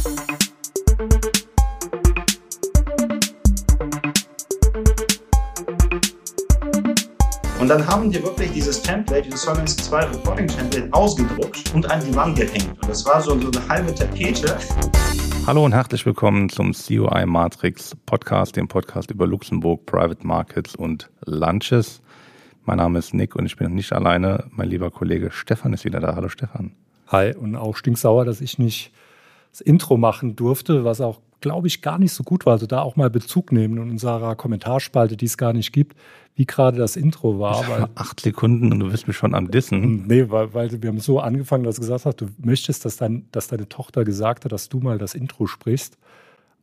Und dann haben die wirklich dieses Template, dieses Solvency 2 Reporting Template ausgedruckt und an die Wand gehängt. Und das war so, so eine halbe Tapete. Hallo und herzlich willkommen zum COI Matrix Podcast, dem Podcast über Luxemburg, Private Markets und Lunches. Mein Name ist Nick und ich bin nicht alleine. Mein lieber Kollege Stefan ist wieder da. Hallo Stefan. Hi und auch stinksauer, dass ich nicht das Intro machen durfte, was auch, glaube ich, gar nicht so gut war. Also da auch mal Bezug nehmen in unserer Kommentarspalte, die es gar nicht gibt, wie gerade das Intro war. Weil, acht Sekunden und du bist mich schon am Dissen. Nee, weil, weil wir haben so angefangen, dass du gesagt hast, du möchtest, dass, dein, dass deine Tochter gesagt hat, dass du mal das Intro sprichst.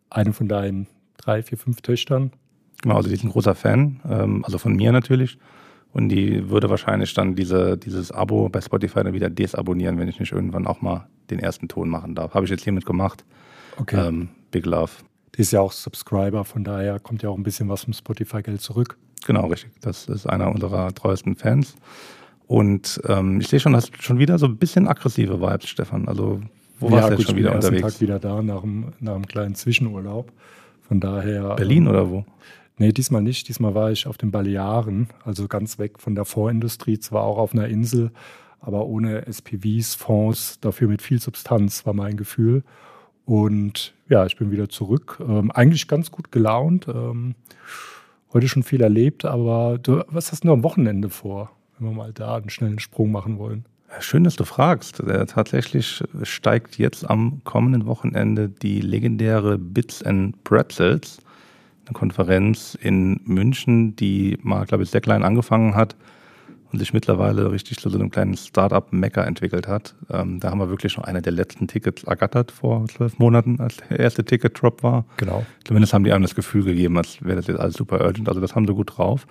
Eine von deinen drei, vier, fünf Töchtern. Genau, also die ist ein großer Fan, ähm, also von mir natürlich. Und die würde wahrscheinlich dann diese, dieses Abo bei Spotify dann wieder desabonnieren, wenn ich nicht irgendwann auch mal den ersten Ton machen darf. Habe ich jetzt hiermit gemacht. Okay. Ähm, Big Love. Die ist ja auch Subscriber, von daher kommt ja auch ein bisschen was vom Spotify-Geld zurück. Genau, richtig. Das ist einer unserer treuesten Fans. Und ähm, ich sehe schon, hast schon wieder so ein bisschen aggressive Vibes, Stefan. Also, wo warst du jetzt schon wieder unterwegs? Ich bin Tag wieder da nach einem, nach einem kleinen Zwischenurlaub. Von daher. Berlin ähm, oder wo? Nee, diesmal nicht. Diesmal war ich auf den Balearen, also ganz weg von der Fondsindustrie, zwar auch auf einer Insel, aber ohne SPVs, Fonds, dafür mit viel Substanz, war mein Gefühl. Und ja, ich bin wieder zurück. Ähm, eigentlich ganz gut gelaunt. Ähm, heute schon viel erlebt, aber du, was hast du am Wochenende vor, wenn wir mal da einen schnellen Sprung machen wollen? Schön, dass du fragst. Äh, tatsächlich steigt jetzt am kommenden Wochenende die legendäre Bits and Pretzels eine Konferenz in München, die mal, glaube ich, sehr klein angefangen hat und sich mittlerweile richtig zu so einem kleinen Startup-Mecker entwickelt hat. Ähm, da haben wir wirklich schon eine der letzten Tickets ergattert vor zwölf Monaten, als der erste Ticket-Drop war. Genau. Zumindest haben die einem das Gefühl gegeben, als wäre das jetzt alles super urgent. Also das haben sie gut drauf.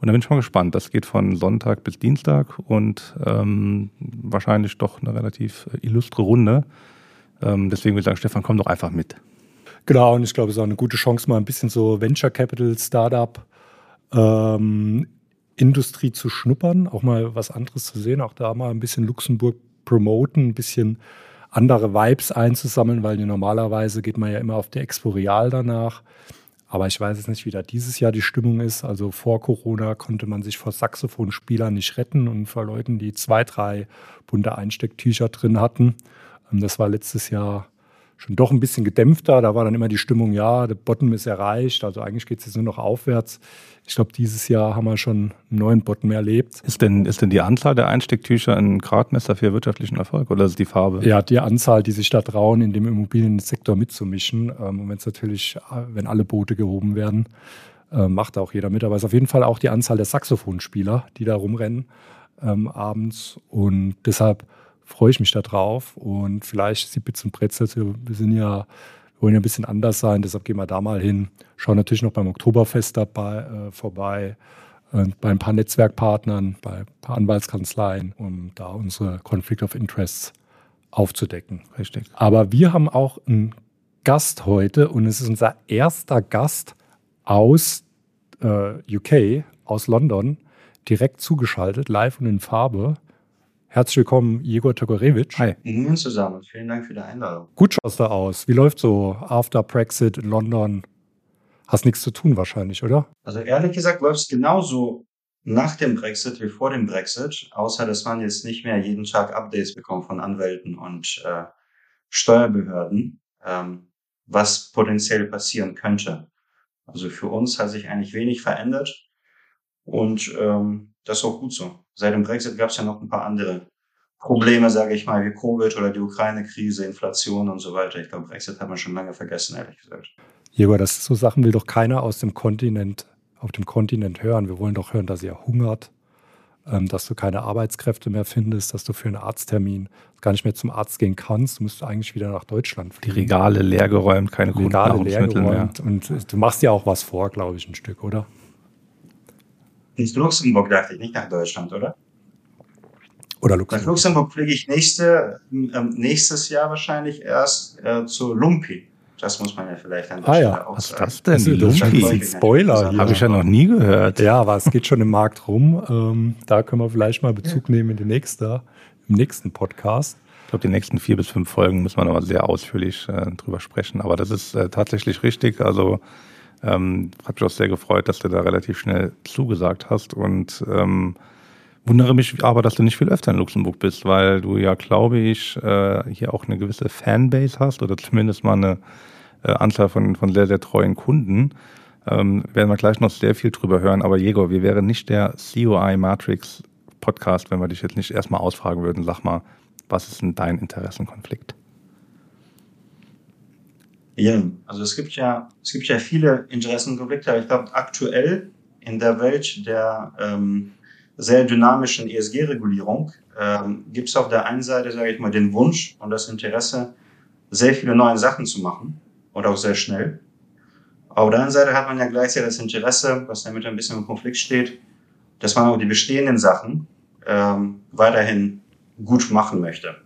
Und da bin ich mal gespannt. Das geht von Sonntag bis Dienstag und ähm, wahrscheinlich doch eine relativ illustre Runde. Ähm, deswegen würde ich sagen, Stefan, komm doch einfach mit. Genau, und ich glaube, es ist auch eine gute Chance, mal ein bisschen so Venture Capital, Startup, ähm, Industrie zu schnuppern, auch mal was anderes zu sehen, auch da mal ein bisschen Luxemburg promoten, ein bisschen andere Vibes einzusammeln, weil normalerweise geht man ja immer auf die Expo Real danach. Aber ich weiß jetzt nicht, wie da dieses Jahr die Stimmung ist. Also vor Corona konnte man sich vor Saxophonspielern nicht retten und vor Leuten, die zwei, drei bunte Einstecktücher drin hatten. Ähm, das war letztes Jahr schon doch ein bisschen gedämpfter. Da war dann immer die Stimmung, ja, der Bottom ist erreicht. Also eigentlich geht es jetzt nur noch aufwärts. Ich glaube, dieses Jahr haben wir schon einen neuen Bottom erlebt. Ist denn, ist denn die Anzahl der Einstecktücher ein Gradmesser für wirtschaftlichen Erfolg oder ist es die Farbe? Ja, die Anzahl, die sich da trauen, in dem Immobiliensektor mitzumischen. Ähm, und wenn es natürlich, wenn alle Boote gehoben werden, äh, macht auch jeder mit. Aber es ist auf jeden Fall auch die Anzahl der Saxophonspieler, die da rumrennen ähm, abends. Und deshalb freue ich mich da drauf. Und vielleicht die Bits und Bretzels, wir sind ja, wir wollen ja ein bisschen anders sein, deshalb gehen wir da mal hin. Schauen natürlich noch beim Oktoberfest dabei äh, vorbei, äh, bei ein paar Netzwerkpartnern, bei ein paar Anwaltskanzleien, um da unsere Conflict of Interests aufzudecken. Richtig. Aber wir haben auch einen Gast heute und es ist unser erster Gast aus äh, UK, aus London, direkt zugeschaltet, live und in Farbe. Herzlich willkommen, Jegor Togorewitsch. Hi. Ihnen zusammen. Vielen Dank für die Einladung. Gut schaust du aus. Wie läuft so after Brexit in London? Hast nichts zu tun wahrscheinlich, oder? Also ehrlich gesagt läuft es genauso nach dem Brexit wie vor dem Brexit, außer dass man jetzt nicht mehr jeden Tag Updates bekommt von Anwälten und äh, Steuerbehörden, ähm, was potenziell passieren könnte. Also für uns hat sich eigentlich wenig verändert und ähm, das ist auch gut so seit dem Brexit gab es ja noch ein paar andere Probleme, sage ich mal, wie Covid oder die Ukraine-Krise, Inflation und so weiter. Ich glaube, Brexit hat man schon lange vergessen, ehrlich gesagt. Jäger, das so Sachen will doch keiner aus dem Kontinent, auf dem Kontinent hören. Wir wollen doch hören, dass ihr hungert, ähm, dass du keine Arbeitskräfte mehr findest, dass du für einen Arzttermin gar nicht mehr zum Arzt gehen kannst. Du musst eigentlich wieder nach Deutschland fliegen. Die Regale leergeräumt, keine Regale leergeräumt. mehr. Und du machst ja auch was vor, glaube ich, ein Stück, oder? Ins Luxemburg, dachte ich, nicht nach Deutschland, oder? Oder Luxemburg. Nach Luxemburg fliege ich nächste, äh, nächstes Jahr wahrscheinlich erst äh, zu Lumpi. Das muss man ja vielleicht an der ah, Stelle ja. auch Was sagen. ist das denn? Lumpi. Spoiler Habe ich ja noch nie gehört. Ja, aber es geht schon im Markt rum. Ähm, da können wir vielleicht mal Bezug ja. nehmen in die nächste, im nächsten Podcast. glaube, die nächsten vier bis fünf Folgen müssen wir nochmal sehr ausführlich äh, drüber sprechen. Aber das ist äh, tatsächlich richtig. Also ähm, hat mich auch sehr gefreut, dass du da relativ schnell zugesagt hast und ähm, wundere mich aber, dass du nicht viel öfter in Luxemburg bist, weil du ja, glaube ich, äh, hier auch eine gewisse Fanbase hast oder zumindest mal eine äh, Anzahl von, von sehr, sehr treuen Kunden. Ähm, werden wir gleich noch sehr viel drüber hören. Aber Jäger, wir wären nicht der COI Matrix Podcast, wenn wir dich jetzt nicht erstmal ausfragen würden. Sag mal, was ist denn dein Interessenkonflikt? Ja, also es gibt ja, es gibt ja viele Interessenkonflikte, aber ich glaube aktuell in der Welt der ähm, sehr dynamischen ESG-Regulierung ähm, gibt es auf der einen Seite, sage ich mal, den Wunsch und das Interesse, sehr viele neue Sachen zu machen und auch sehr schnell. Auf der anderen Seite hat man ja gleichzeitig das Interesse, was damit ein bisschen im Konflikt steht, dass man auch die bestehenden Sachen ähm, weiterhin gut machen möchte.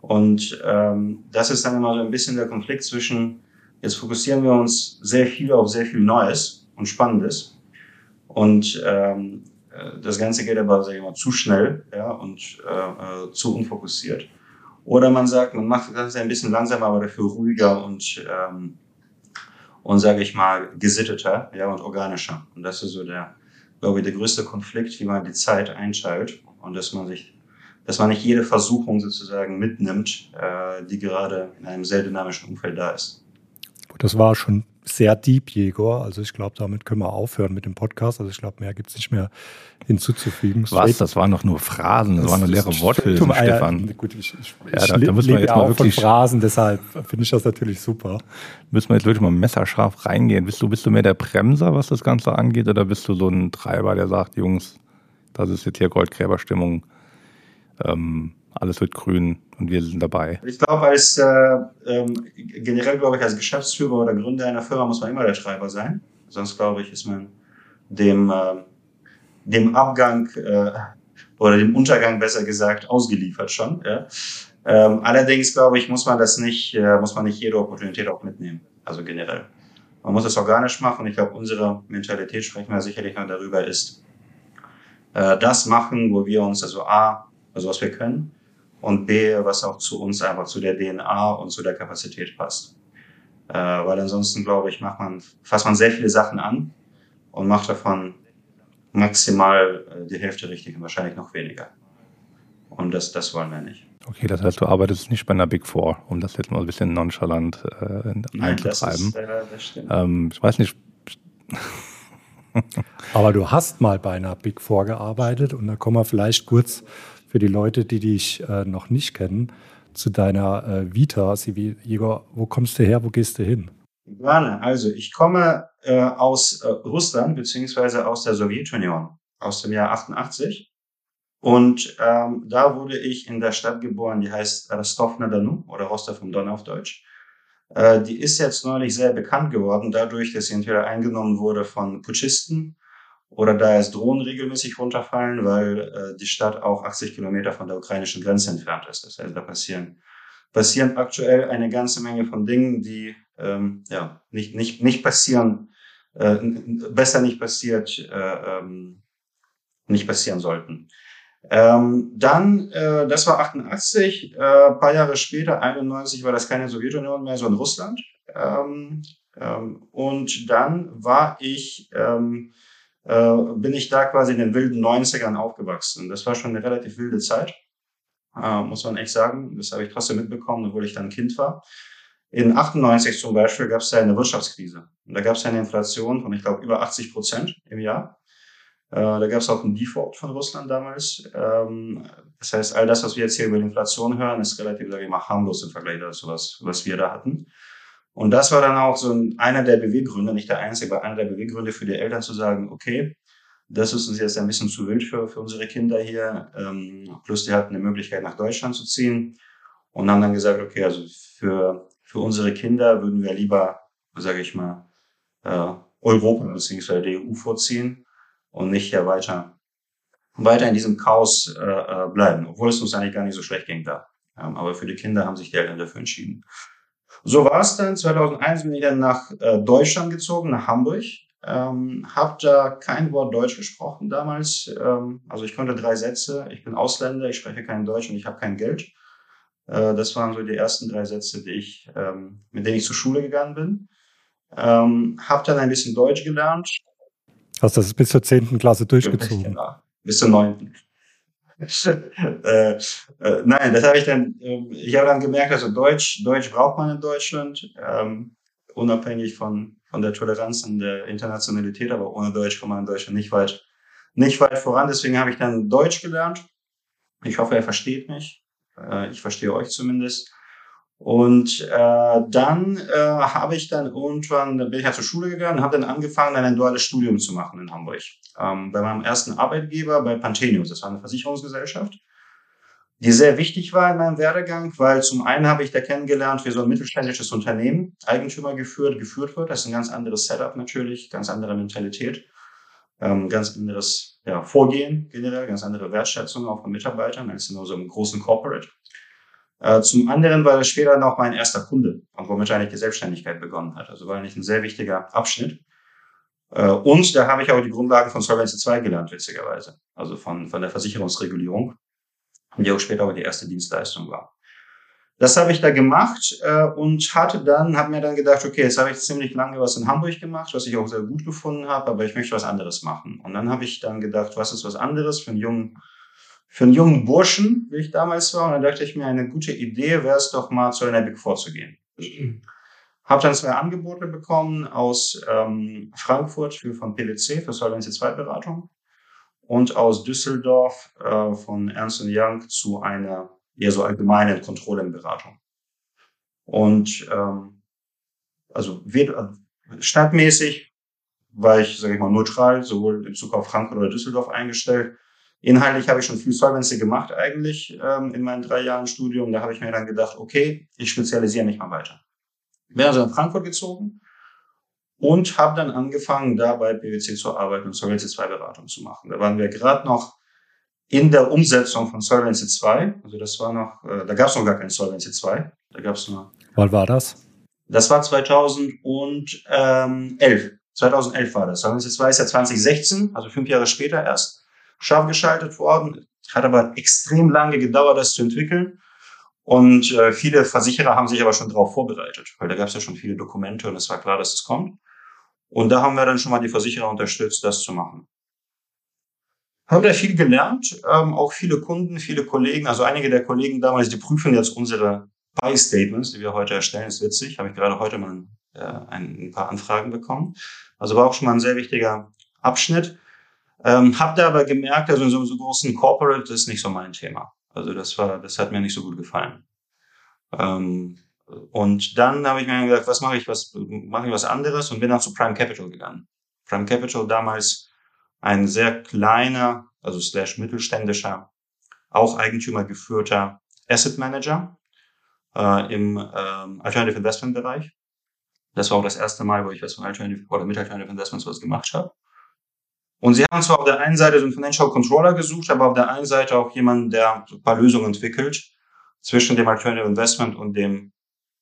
Und ähm, das ist dann immer so ein bisschen der Konflikt zwischen, jetzt fokussieren wir uns sehr viel auf sehr viel Neues und Spannendes. Und ähm, äh, das Ganze geht aber, sag ich mal, zu schnell ja, und äh, äh, zu unfokussiert. Oder man sagt, man macht das Ganze ein bisschen langsamer, aber dafür ruhiger und, ähm, und sage ich mal, gesitteter ja, und organischer. Und das ist so der, glaube ich, der größte Konflikt, wie man die Zeit einschaltet und dass man sich dass man nicht jede Versuchung sozusagen mitnimmt, äh, die gerade in einem sehr dynamischen Umfeld da ist. Das war schon sehr deep, Jegor. Also ich glaube, damit können wir aufhören mit dem Podcast. Also ich glaube, mehr gibt es nicht mehr hinzuzufügen. Was? Das waren doch nur Phrasen, das, das waren nur leere Worte, Stefan. Ja, gut, ich, ich, ja, da, da müssen wir jetzt mal wirklich Phrasen, deshalb finde ich das natürlich super. Müssen wir jetzt wirklich mal messerscharf reingehen. Bist du, bist du mehr der Bremser, was das Ganze angeht, oder bist du so ein Treiber, der sagt, Jungs, das ist jetzt hier Goldgräberstimmung? Ähm, alles wird grün und wir sind dabei. Ich glaube, als äh, ähm, generell glaube ich, als Geschäftsführer oder Gründer einer Firma muss man immer der Treiber sein. Sonst glaube ich, ist man dem, äh, dem Abgang äh, oder dem Untergang besser gesagt ausgeliefert schon. Ja? Ähm, allerdings glaube ich, muss man das nicht, äh, muss man nicht jede Opportunität auch mitnehmen. Also generell. Man muss es organisch machen. Ich glaube, unsere Mentalität, sprechen wir sicherlich noch darüber, ist äh, das machen, wo wir uns also A, also was wir können, und B, was auch zu uns einfach zu der DNA und zu der Kapazität passt. Äh, weil ansonsten, glaube ich, macht man, fasst man sehr viele Sachen an und macht davon maximal äh, die Hälfte richtig und wahrscheinlich noch weniger. Und das, das wollen wir nicht. Okay, das heißt, du arbeitest nicht bei einer Big Four, um das jetzt mal ein bisschen nonchalant äh, einzutreiben. Äh. Ähm, ich weiß nicht. Aber du hast mal bei einer Big Four gearbeitet und da kommen wir vielleicht kurz für die Leute, die dich äh, noch nicht kennen, zu deiner äh, Vita. Sie, Igor, wo kommst du her, wo gehst du hin? Gerne. Also ich komme äh, aus äh, Russland beziehungsweise aus der Sowjetunion aus dem Jahr 88 und ähm, da wurde ich in der Stadt geboren, die heißt Rostov-na-Donu oder Rostov am Don auf Deutsch. Äh, die ist jetzt neulich sehr bekannt geworden, dadurch, dass sie entweder eingenommen wurde von Putschisten oder da erst Drohnen regelmäßig runterfallen, weil äh, die Stadt auch 80 Kilometer von der ukrainischen Grenze entfernt ist. Das heißt, da passieren, passieren aktuell eine ganze Menge von Dingen, die ähm, ja, nicht, nicht, nicht passieren, äh, besser nicht passiert, äh, ähm, nicht passieren sollten. Ähm, dann, äh, das war 88, äh, paar Jahre später, 91, war das keine Sowjetunion mehr, sondern Russland. Ähm, ähm, und dann war ich ähm, äh, bin ich da quasi in den wilden 90ern aufgewachsen. Das war schon eine relativ wilde Zeit, äh, muss man echt sagen. Das habe ich trotzdem mitbekommen, obwohl ich dann Kind war. In 98 zum Beispiel gab es ja eine Wirtschaftskrise. Und da gab es eine Inflation von, ich glaube, über 80 Prozent im Jahr. Äh, da gab es auch einen Default von Russland damals. Ähm, das heißt, all das, was wir jetzt hier über Inflation hören, ist relativ, sage ich mal, harmlos im Vergleich dazu, was, was wir da hatten. Und das war dann auch so einer der Beweggründe, nicht der einzige, aber einer der Beweggründe für die Eltern zu sagen, okay, das ist uns jetzt ein bisschen zu wild für, für unsere Kinder hier. Ähm, plus die hatten eine Möglichkeit, nach Deutschland zu ziehen. Und haben dann gesagt, okay, also für, für unsere Kinder würden wir lieber, sage ich mal, äh, Europa bzw. die EU vorziehen und nicht hier weiter, weiter in diesem Chaos äh, äh, bleiben, obwohl es uns eigentlich gar nicht so schlecht ging da. Ähm, aber für die Kinder haben sich die Eltern dafür entschieden. So war es dann. 2001 bin ich dann nach äh, Deutschland gezogen, nach Hamburg. Ähm, habe da kein Wort Deutsch gesprochen damals. Ähm, also ich konnte drei Sätze. Ich bin Ausländer, ich spreche kein Deutsch und ich habe kein Geld. Äh, das waren so die ersten drei Sätze, die ich, ähm, mit denen ich zur Schule gegangen bin. Ähm, hab dann ein bisschen Deutsch gelernt. Hast das bis zur zehnten Klasse durchgezogen? Genau, bis zur neunten. Äh, äh, nein, das habe ich dann, äh, ich habe dann gemerkt, also Deutsch, Deutsch braucht man in Deutschland, ähm, unabhängig von, von der Toleranz und der Internationalität, aber ohne Deutsch kommt man in Deutschland nicht weit, nicht weit voran. Deswegen habe ich dann Deutsch gelernt. Ich hoffe, er versteht mich. Äh, ich verstehe euch zumindest. Und äh, dann äh, habe ich dann irgendwann, dann bin ich ja zur Schule gegangen und habe dann angefangen, ein duales Studium zu machen in Hamburg. Ähm, bei meinem ersten Arbeitgeber bei Pantenius, das war eine Versicherungsgesellschaft, die sehr wichtig war in meinem Werdegang, weil zum einen habe ich da kennengelernt, wie so ein mittelständisches Unternehmen Eigentümer geführt, geführt wird. Das ist ein ganz anderes Setup natürlich, ganz andere Mentalität, ähm, ganz anderes ja, Vorgehen generell, ganz andere Wertschätzung auch von Mitarbeitern als in so einem großen Corporate. Äh, zum anderen war das später noch mein erster Kunde und womit eigentlich die Selbstständigkeit begonnen hat. Also war eigentlich ein sehr wichtiger Abschnitt. Äh, und da habe ich auch die Grundlagen von Solvency 2 gelernt, witzigerweise. Also von, von der Versicherungsregulierung, die auch später auch die erste Dienstleistung war. Das habe ich da gemacht äh, und hatte dann, habe mir dann gedacht, okay, jetzt habe ich ziemlich lange was in Hamburg gemacht, was ich auch sehr gut gefunden habe, aber ich möchte was anderes machen. Und dann habe ich dann gedacht, was ist was anderes für einen jungen für einen jungen Burschen, wie ich damals war. Und dann dachte ich mir, eine gute Idee wäre es doch mal zu einer Big Four zu gehen. Habe dann zwei Angebote bekommen aus ähm, Frankfurt für, von PwC für Solvency 2 Beratung und aus Düsseldorf äh, von Ernst Young zu einer eher so allgemeinen Controlling-Beratung. Und ähm, also weder, stadtmäßig war ich, sage ich mal, neutral, sowohl in Bezug auf Frankfurt oder Düsseldorf eingestellt. Inhaltlich habe ich schon viel Solvency gemacht eigentlich ähm, in meinen drei Jahren Studium. Da habe ich mir dann gedacht, okay, ich spezialisiere mich mal weiter. Bin also in Frankfurt gezogen und habe dann angefangen, da bei PwC zu arbeiten und Solvency 2 Beratung zu machen. Da waren wir gerade noch in der Umsetzung von Solvency 2. Also das war noch, äh, da gab es noch gar kein Solvency 2. Da gab es nur. Wann war das? Das war 2011. 2011 war das. Solvency 2 ist ja 2016, also fünf Jahre später erst scharf geschaltet worden. Hat aber extrem lange gedauert, das zu entwickeln. Und äh, viele Versicherer haben sich aber schon darauf vorbereitet, weil da gab es ja schon viele Dokumente und es war klar, dass es kommt. Und da haben wir dann schon mal die Versicherer unterstützt, das zu machen. Haben da viel gelernt, ähm, auch viele Kunden, viele Kollegen, also einige der Kollegen damals, die prüfen jetzt unsere Buy-Statements, die wir heute erstellen, ist witzig, habe ich gerade heute mal äh, ein, ein paar Anfragen bekommen. Also war auch schon mal ein sehr wichtiger Abschnitt. Ähm, hab da aber gemerkt, also in so, so großen Corporate ist nicht so mein Thema. Also das war, das hat mir nicht so gut gefallen. Ähm, und dann habe ich mir gedacht, was mache ich, was mache ich was anderes und bin dann zu Prime Capital gegangen. Prime Capital damals ein sehr kleiner, also slash mittelständischer, auch Eigentümer geführter Asset Manager äh, im ähm, Alternative Investment Bereich. Das war auch das erste Mal, wo ich was von Alternative oder mit Alternative Investments was gemacht habe. Und sie haben zwar auf der einen Seite so einen Financial Controller gesucht, aber auf der einen Seite auch jemanden, der ein paar Lösungen entwickelt zwischen dem Alternative Investment und dem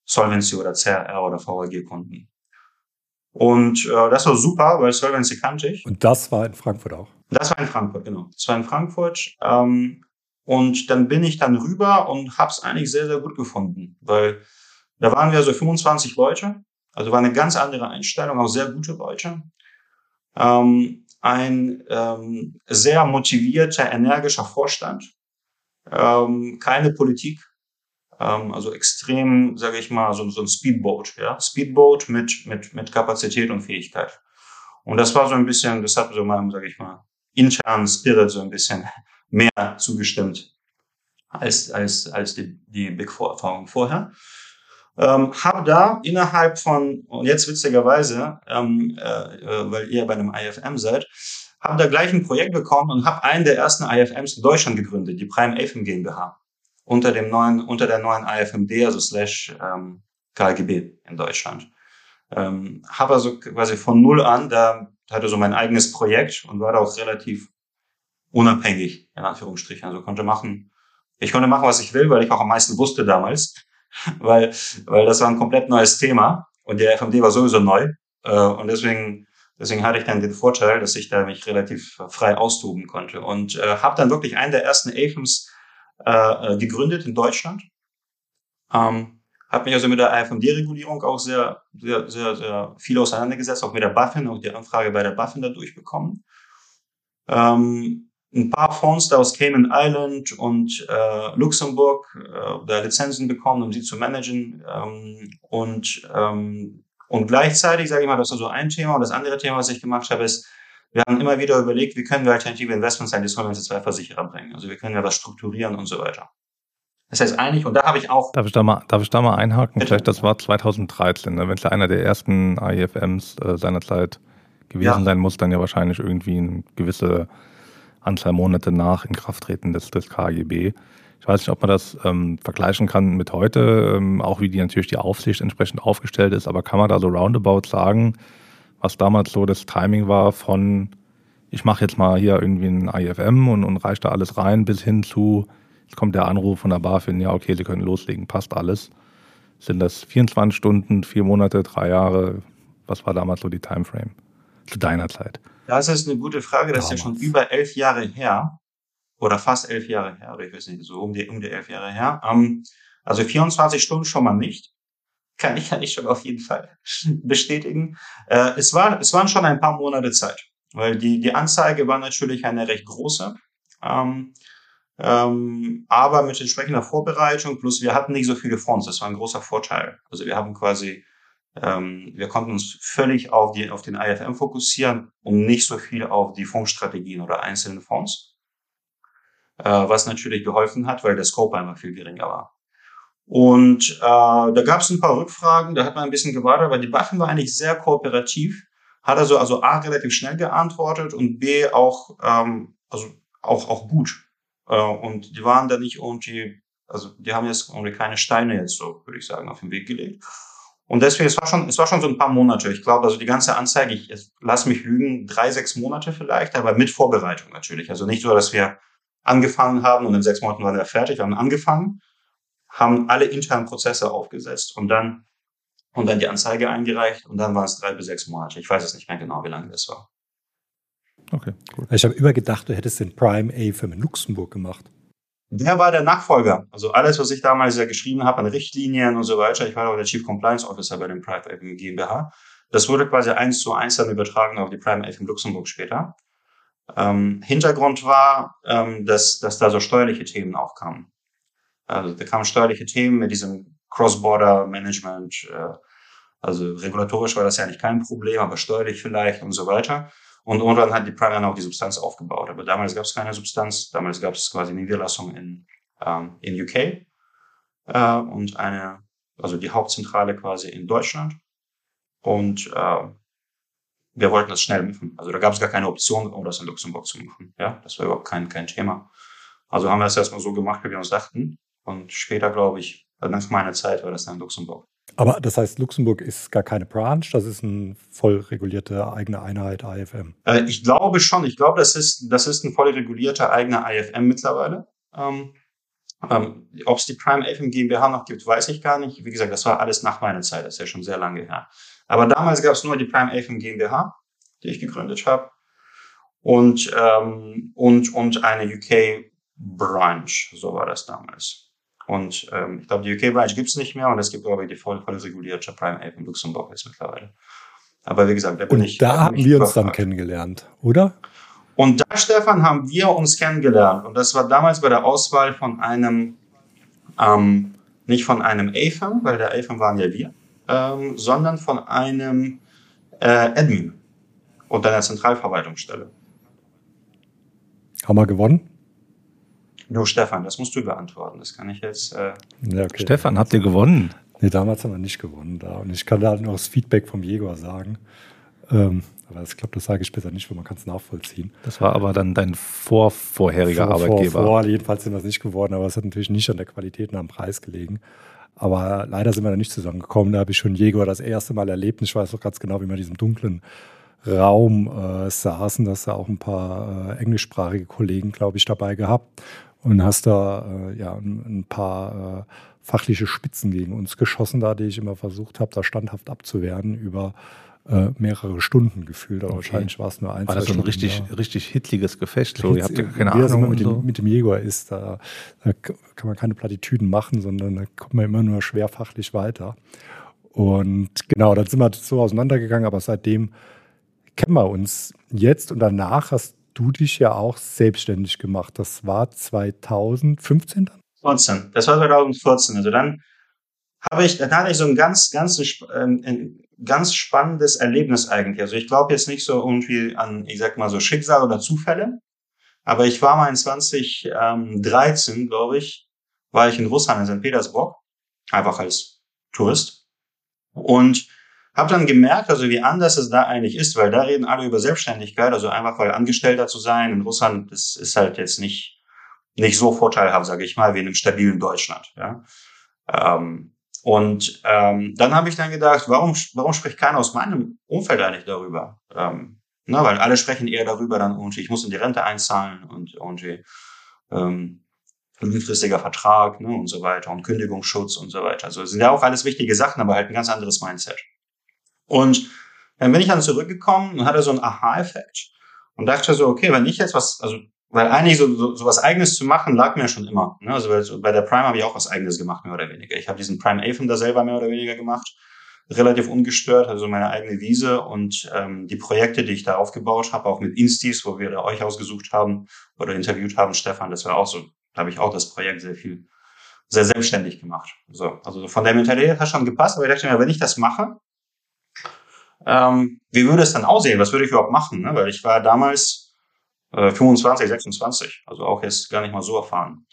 Solvency oder CRR oder VAG-Kunden. Und äh, das war super, weil Solvency kannte ich. Und das war in Frankfurt auch? Das war in Frankfurt, genau. Das war in Frankfurt. Ähm, und dann bin ich dann rüber und habe es eigentlich sehr, sehr gut gefunden, weil da waren wir so 25 Leute. Also war eine ganz andere Einstellung, auch sehr gute Leute. Ähm, ein ähm, sehr motivierter, energischer Vorstand, ähm, keine Politik, ähm, also extrem, sage ich mal, so, so ein Speedboat, ja, Speedboat mit mit mit Kapazität und Fähigkeit. Und das war so ein bisschen, das hat so meinem, sage ich mal, internen Spirit so ein bisschen mehr zugestimmt als als als die, die Big Four Erfahrung vorher. Ähm, habe da innerhalb von, und jetzt witzigerweise, ähm, äh, äh weil ihr bei einem IFM seid, habe da gleich ein Projekt bekommen und habe einen der ersten IFMs in Deutschland gegründet, die Prime AFM GmbH, unter dem neuen, unter der neuen IFMD, also slash ähm, KGB in Deutschland. Ähm, habe also quasi von null an, da hatte so mein eigenes Projekt und war da auch relativ unabhängig, in Anführungsstrichen. Also konnte machen, ich konnte machen, was ich will, weil ich auch am meisten wusste damals weil, weil das war ein komplett neues Thema und der FMD war sowieso neu. Äh, und deswegen, deswegen hatte ich dann den Vorteil, dass ich da mich relativ frei austoben konnte. Und äh, habe dann wirklich einen der ersten AFMs äh, gegründet in Deutschland. Ähm, habe mich also mit der AFMD-Regulierung auch sehr, sehr, sehr, sehr viel auseinandergesetzt, auch mit der BaFin, auch die Anfrage bei der BaFin da durchbekommen. Ähm, ein paar Fonds da aus Cayman Island und äh, Luxemburg äh, da Lizenzen bekommen, um sie zu managen. Ähm, und, ähm, und gleichzeitig, sage ich mal, das ist so ein Thema. Und das andere Thema, was ich gemacht habe, ist, wir haben immer wieder überlegt, wie können wir alternative Investments an die Solvency 2 Versicherer bringen. Also wir können ja was strukturieren und so weiter. Das heißt eigentlich, und da habe ich auch. Darf ich da mal, darf ich da mal einhaken? Bitte? Vielleicht, das war 2013, ne? wenn es ja einer der ersten AIFMs äh, seinerzeit gewesen ja. sein muss, dann ja wahrscheinlich irgendwie eine gewisse Anzahl Monate nach Inkrafttreten des, des KGB. Ich weiß nicht, ob man das ähm, vergleichen kann mit heute, ähm, auch wie die natürlich die Aufsicht entsprechend aufgestellt ist, aber kann man da so roundabout sagen, was damals so das Timing war von, ich mache jetzt mal hier irgendwie ein IFM und, und reiche da alles rein, bis hin zu, jetzt kommt der Anruf von der BaFin, ja, okay, Sie können loslegen, passt alles. Sind das 24 Stunden, vier Monate, drei Jahre? Was war damals so die Timeframe zu deiner Zeit? Das ist eine gute Frage. Das damals. ist ja schon über elf Jahre her. Oder fast elf Jahre her. Oder ich weiß nicht, so um die, um die elf Jahre her. Ähm, also 24 Stunden schon mal nicht. Kann ich, kann ich schon auf jeden Fall bestätigen. Äh, es, war, es waren schon ein paar Monate Zeit. Weil die, die Anzeige war natürlich eine recht große. Ähm, ähm, aber mit entsprechender Vorbereitung, plus wir hatten nicht so viele Fonds, das war ein großer Vorteil. Also wir haben quasi, ähm, wir konnten uns völlig auf, die, auf den IFM fokussieren und nicht so viel auf die Fondsstrategien oder einzelnen Fonds. Äh, was natürlich geholfen hat, weil der Scope einfach viel geringer war. Und äh, da gab es ein paar Rückfragen, da hat man ein bisschen gewartet, aber die BaFin war eigentlich sehr kooperativ, hat also, also A, relativ schnell geantwortet und B, auch, ähm, also auch, auch gut. Äh, und die waren da nicht irgendwie, also die haben jetzt irgendwie keine Steine jetzt so, würde ich sagen, auf den Weg gelegt. Und deswegen, es war schon, es war schon so ein paar Monate. Ich glaube, also die ganze Anzeige, ich, lass mich lügen, drei, sechs Monate vielleicht, aber mit Vorbereitung natürlich. Also nicht so, dass wir angefangen haben und in sechs Monaten waren wir fertig. Wir haben angefangen, haben alle internen Prozesse aufgesetzt und dann, und dann die Anzeige eingereicht und dann waren es drei bis sechs Monate. Ich weiß es nicht mehr genau, wie lange das war. Okay, cool. Ich habe immer gedacht, du hättest den Prime A-Firm in Luxemburg gemacht. Der war der Nachfolger. Also alles, was ich damals ja geschrieben habe an Richtlinien und so weiter. Ich war auch der Chief Compliance Officer bei dem Prime A GmbH. Das wurde quasi eins zu eins dann übertragen auf die Prime A in Luxemburg später. Ähm, Hintergrund war, ähm, dass, dass da so steuerliche Themen aufkamen. Also da kamen steuerliche Themen mit diesem Cross-Border-Management. Äh, also regulatorisch war das ja eigentlich kein Problem, aber steuerlich vielleicht und so weiter. Und irgendwann hat die Prime dann auch die Substanz aufgebaut. Aber damals gab es keine Substanz. Damals gab es quasi eine Niederlassung in, ähm, in UK äh, und eine, also die Hauptzentrale quasi in Deutschland. Und äh, wir wollten das schnell machen. Also da gab es gar keine Option, um das in Luxemburg zu machen. Ja, das war überhaupt kein, kein Thema. Also haben wir es erstmal so gemacht, wie wir uns dachten. Und später, glaube ich, nach meiner Zeit war das dann in Luxemburg. Aber das heißt, Luxemburg ist gar keine Branch, das ist eine voll regulierte eigene Einheit AFM. Äh, ich glaube schon. Ich glaube, das ist, das ist ein voll regulierter eigener IFM mittlerweile. Ähm, ähm, Ob es die Prime AFM GmbH noch gibt, weiß ich gar nicht. Wie gesagt, das war alles nach meiner Zeit, das ist ja schon sehr lange her. Aber damals gab es nur die Prime AFM GmbH, die ich gegründet habe. Und, ähm, und, und eine UK Branch, so war das damals. Und ähm, ich glaube, die UK-Branch gibt es nicht mehr und es gibt aber die voll, voll regulierte Prime Ape in Luxemburg jetzt mittlerweile. Aber wie gesagt, da bin und ich. Da haben wir uns dann kennengelernt, oder? Und da, Stefan, haben wir uns kennengelernt. Und das war damals bei der Auswahl von einem, ähm, nicht von einem AFM, weil der AFM waren ja wir, ähm, sondern von einem äh, Admin und einer Zentralverwaltungsstelle. Haben wir gewonnen? Nur Stefan, das musst du beantworten. Das kann ich jetzt. Äh ja, okay. Stefan, habt ihr gewonnen? Nee, damals haben wir nicht gewonnen. Da. Und ich kann da nur das Feedback vom Jäger sagen. Ähm, aber ich glaube, das sage ich besser nicht, weil man kann es nachvollziehen. Das war aber dann dein vorvorheriger vor, Arbeitgeber. Vor, vor, jedenfalls sind wir es nicht geworden, aber es hat natürlich nicht an der Qualität und am Preis gelegen. Aber leider sind wir da nicht zusammengekommen. Da habe ich schon Jäger das erste Mal erlebt. Ich weiß auch ganz genau, wie man in diesem dunklen Raum äh, saßen. Da hast du auch ein paar äh, englischsprachige Kollegen, glaube ich, dabei gehabt und hast da äh, ja ein, ein paar äh, fachliche Spitzen gegen uns geschossen, da die ich immer versucht habe, da standhaft abzuwehren über äh, mehrere Stunden gefühlt, aber okay. wahrscheinlich war es nur ein, War das so ein Stunden, richtig, ja. richtig hitliges Gefecht? So, ihr habt ja keine Ahnung. Mit, dem, mit dem Jäger ist, da, da, kann man keine Plattitüden machen, sondern da kommt man immer nur schwer fachlich weiter. Und genau, dann sind wir so auseinandergegangen, aber seitdem kennen wir uns jetzt und danach hast du dich ja auch selbstständig gemacht. Das war 2015 dann? 14. Das war 2014. Also dann habe ich, dann hatte ich so ein ganz, ganz, ähm, ein ganz spannendes Erlebnis eigentlich. Also ich glaube jetzt nicht so irgendwie an, ich sag mal so Schicksal oder Zufälle, aber ich war mal in 2013, glaube ich, war ich in Russland, in St. Petersburg, einfach als Tourist und habe dann gemerkt, also wie anders es da eigentlich ist, weil da reden alle über Selbstständigkeit, also einfach weil Angestellter zu sein in Russland, das ist halt jetzt nicht nicht so vorteilhaft, sage ich mal, wie in einem stabilen Deutschland. Ja. Ähm, und ähm, dann habe ich dann gedacht, warum, warum spricht keiner aus meinem Umfeld eigentlich darüber? Ähm, na, weil alle sprechen eher darüber, dann irgendwie, ich muss in die Rente einzahlen und irgendwie ähm, langfristiger Vertrag ne, und so weiter und Kündigungsschutz und so weiter. Also sind ja auch alles wichtige Sachen, aber halt ein ganz anderes Mindset. Und dann bin ich dann zurückgekommen und hatte so einen Aha-Effekt und dachte so, okay, wenn ich jetzt was, also weil eigentlich so, so, so was Eigenes zu machen, lag mir schon immer. Ne? Also weil, bei der Prime habe ich auch was Eigenes gemacht, mehr oder weniger. Ich habe diesen Prime Aphon da selber mehr oder weniger gemacht, relativ ungestört, also meine eigene Wiese und ähm, die Projekte, die ich da aufgebaut habe, auch mit Instis, wo wir da euch ausgesucht haben oder interviewt haben, Stefan, das war auch so, da habe ich auch das Projekt sehr viel, sehr selbstständig gemacht. So, also von der Mentalität hat schon gepasst, aber ich dachte mir, wenn ich das mache, ähm, wie würde es dann aussehen? Was würde ich überhaupt machen? Ne? Weil ich war damals 25, äh, 26, also auch jetzt gar nicht mal so erfahren.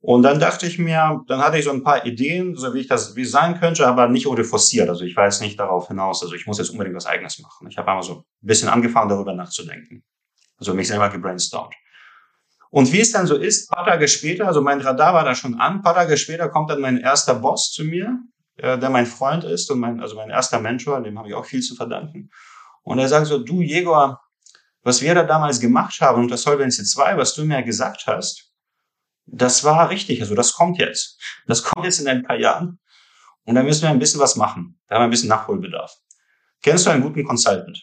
Und dann dachte ich mir, dann hatte ich so ein paar Ideen, so wie ich das wie sein könnte, aber nicht ohne forciert. Also ich war jetzt nicht darauf hinaus, also ich muss jetzt unbedingt was Eigenes machen. Ich habe einmal so ein bisschen angefangen, darüber nachzudenken. Also mich selber gebrainstormt. Und wie es dann so ist, paar Tage später, also mein Radar war da schon an, paar Tage später kommt dann mein erster Boss zu mir, äh, der mein Freund ist und mein, also mein erster Mentor, dem habe ich auch viel zu verdanken. Und er sagt so, du Jäger, was wir da damals gemacht haben und das Solvency 2, was du mir gesagt hast, das war richtig. Also das kommt jetzt. Das kommt jetzt in ein paar Jahren. Und da müssen wir ein bisschen was machen. Da haben wir ein bisschen Nachholbedarf. Kennst du einen guten Consultant?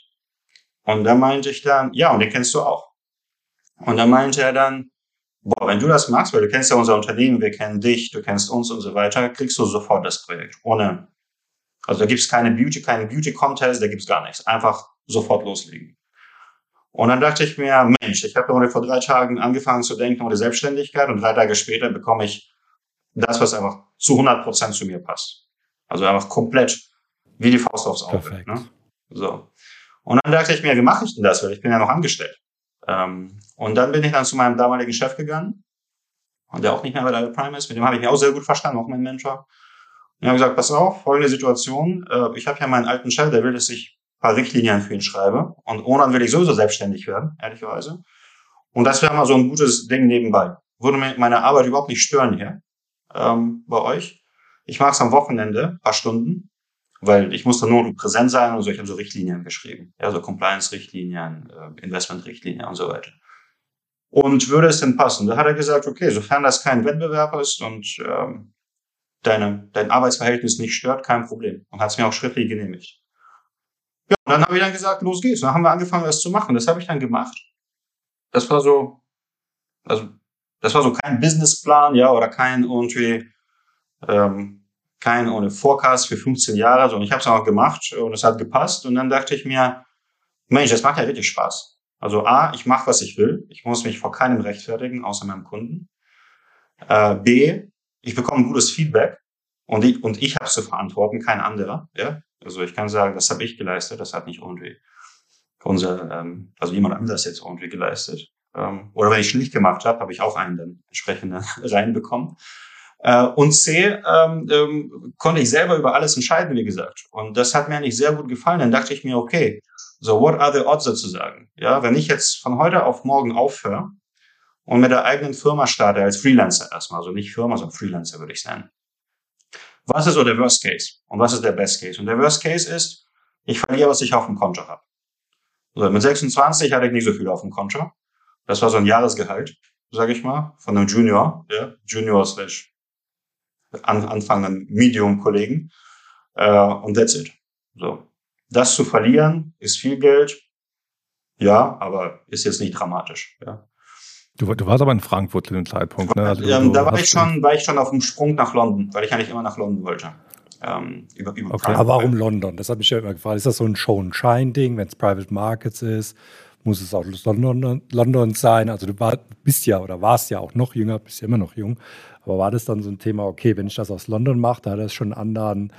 Und da meinte ich dann, ja, und den kennst du auch. Und da meinte er dann, boah, wenn du das machst, weil du kennst ja unser Unternehmen, wir kennen dich, du kennst uns und so weiter, kriegst du sofort das Projekt. Ohne, also da gibt's keine Beauty, keinen Beauty-Contest, da gibt's gar nichts. Einfach sofort loslegen. Und dann dachte ich mir, Mensch, ich habe vor drei Tagen angefangen zu denken um die Selbstständigkeit und drei Tage später bekomme ich das, was einfach zu 100 Prozent zu mir passt. Also einfach komplett wie die Faust aufs Auge. Ne? So. Und dann dachte ich mir, wie mache ich denn das? Weil ich bin ja noch angestellt. Ähm, und dann bin ich dann zu meinem damaligen Chef gegangen, und der auch nicht mehr bei der Prime ist. Mit dem habe ich mich auch sehr gut verstanden, auch mein Mentor. Und ich habe gesagt, pass auf, folgende Situation. Äh, ich habe ja meinen alten Chef, der will, dass ich paar Richtlinien für ihn schreibe. Und Onan will ich sowieso selbstständig werden, ehrlicherweise. Und das wäre mal so ein gutes Ding nebenbei. Würde mir meine Arbeit überhaupt nicht stören hier ähm, bei euch. Ich mache es am Wochenende, paar Stunden, weil ich muss da nur präsent sein und so. Ich habe so Richtlinien geschrieben, ja, so Compliance-Richtlinien, äh, Investment-Richtlinien und so weiter. Und würde es denn passen? Da hat er gesagt, okay, sofern das kein Wettbewerb ist und ähm, deine, dein Arbeitsverhältnis nicht stört, kein Problem. Und hat es mir auch schriftlich genehmigt. Ja, und dann habe ich dann gesagt, los geht's. Und dann haben wir angefangen, das zu machen. Das habe ich dann gemacht. Das war so, also das war so kein Businessplan, ja, oder kein irgendwie, ähm, kein ohne Forecast für 15 Jahre, sondern ich habe es auch gemacht und es hat gepasst. Und dann dachte ich mir, Mensch, das macht ja richtig Spaß. Also A, ich mache, was ich will. Ich muss mich vor keinem rechtfertigen, außer meinem Kunden. Äh, B, ich bekomme gutes Feedback und ich, und ich habe es zu verantworten, kein anderer. Ja? Also ich kann sagen, das habe ich geleistet, das hat nicht irgendwie unser, ähm, also jemand anders jetzt irgendwie geleistet. Ähm, oder wenn ich schlicht gemacht habe, habe ich auch einen dann entsprechend reinbekommen. Äh, und C, ähm, ähm, konnte ich selber über alles entscheiden, wie gesagt. Und das hat mir eigentlich sehr gut gefallen. Dann dachte ich mir, okay, so what are the odds sozusagen? Ja, wenn ich jetzt von heute auf morgen aufhöre und mit der eigenen Firma starte als Freelancer erstmal, also nicht Firma, sondern Freelancer würde ich nennen was ist so der Worst Case und was ist der Best Case? Und der Worst Case ist, ich verliere, was ich auf dem Konto habe. Also mit 26 hatte ich nicht so viel auf dem Konto. Das war so ein Jahresgehalt, sage ich mal, von einem Junior, ja, Junior slash an, anfangenden Medium-Kollegen. Äh, und that's it. So. das zu verlieren ist viel Geld. Ja, aber ist jetzt nicht dramatisch. Ja. Du, du warst aber in Frankfurt zu dem Zeitpunkt, ne? Also ähm, da war ich schon, war ich schon auf dem Sprung nach London, weil ich eigentlich immer nach London wollte. Ähm, über, über okay. Aber warum London? Das hat mich ja immer gefragt. Ist das so ein Show-and-Shine-Ding, wenn es Private Markets ist? Muss es auch London, London sein? Also du war, bist ja oder warst ja auch noch jünger, bist ja immer noch jung. Aber war das dann so ein Thema, okay, wenn ich das aus London mache, da hat das schon einen anderen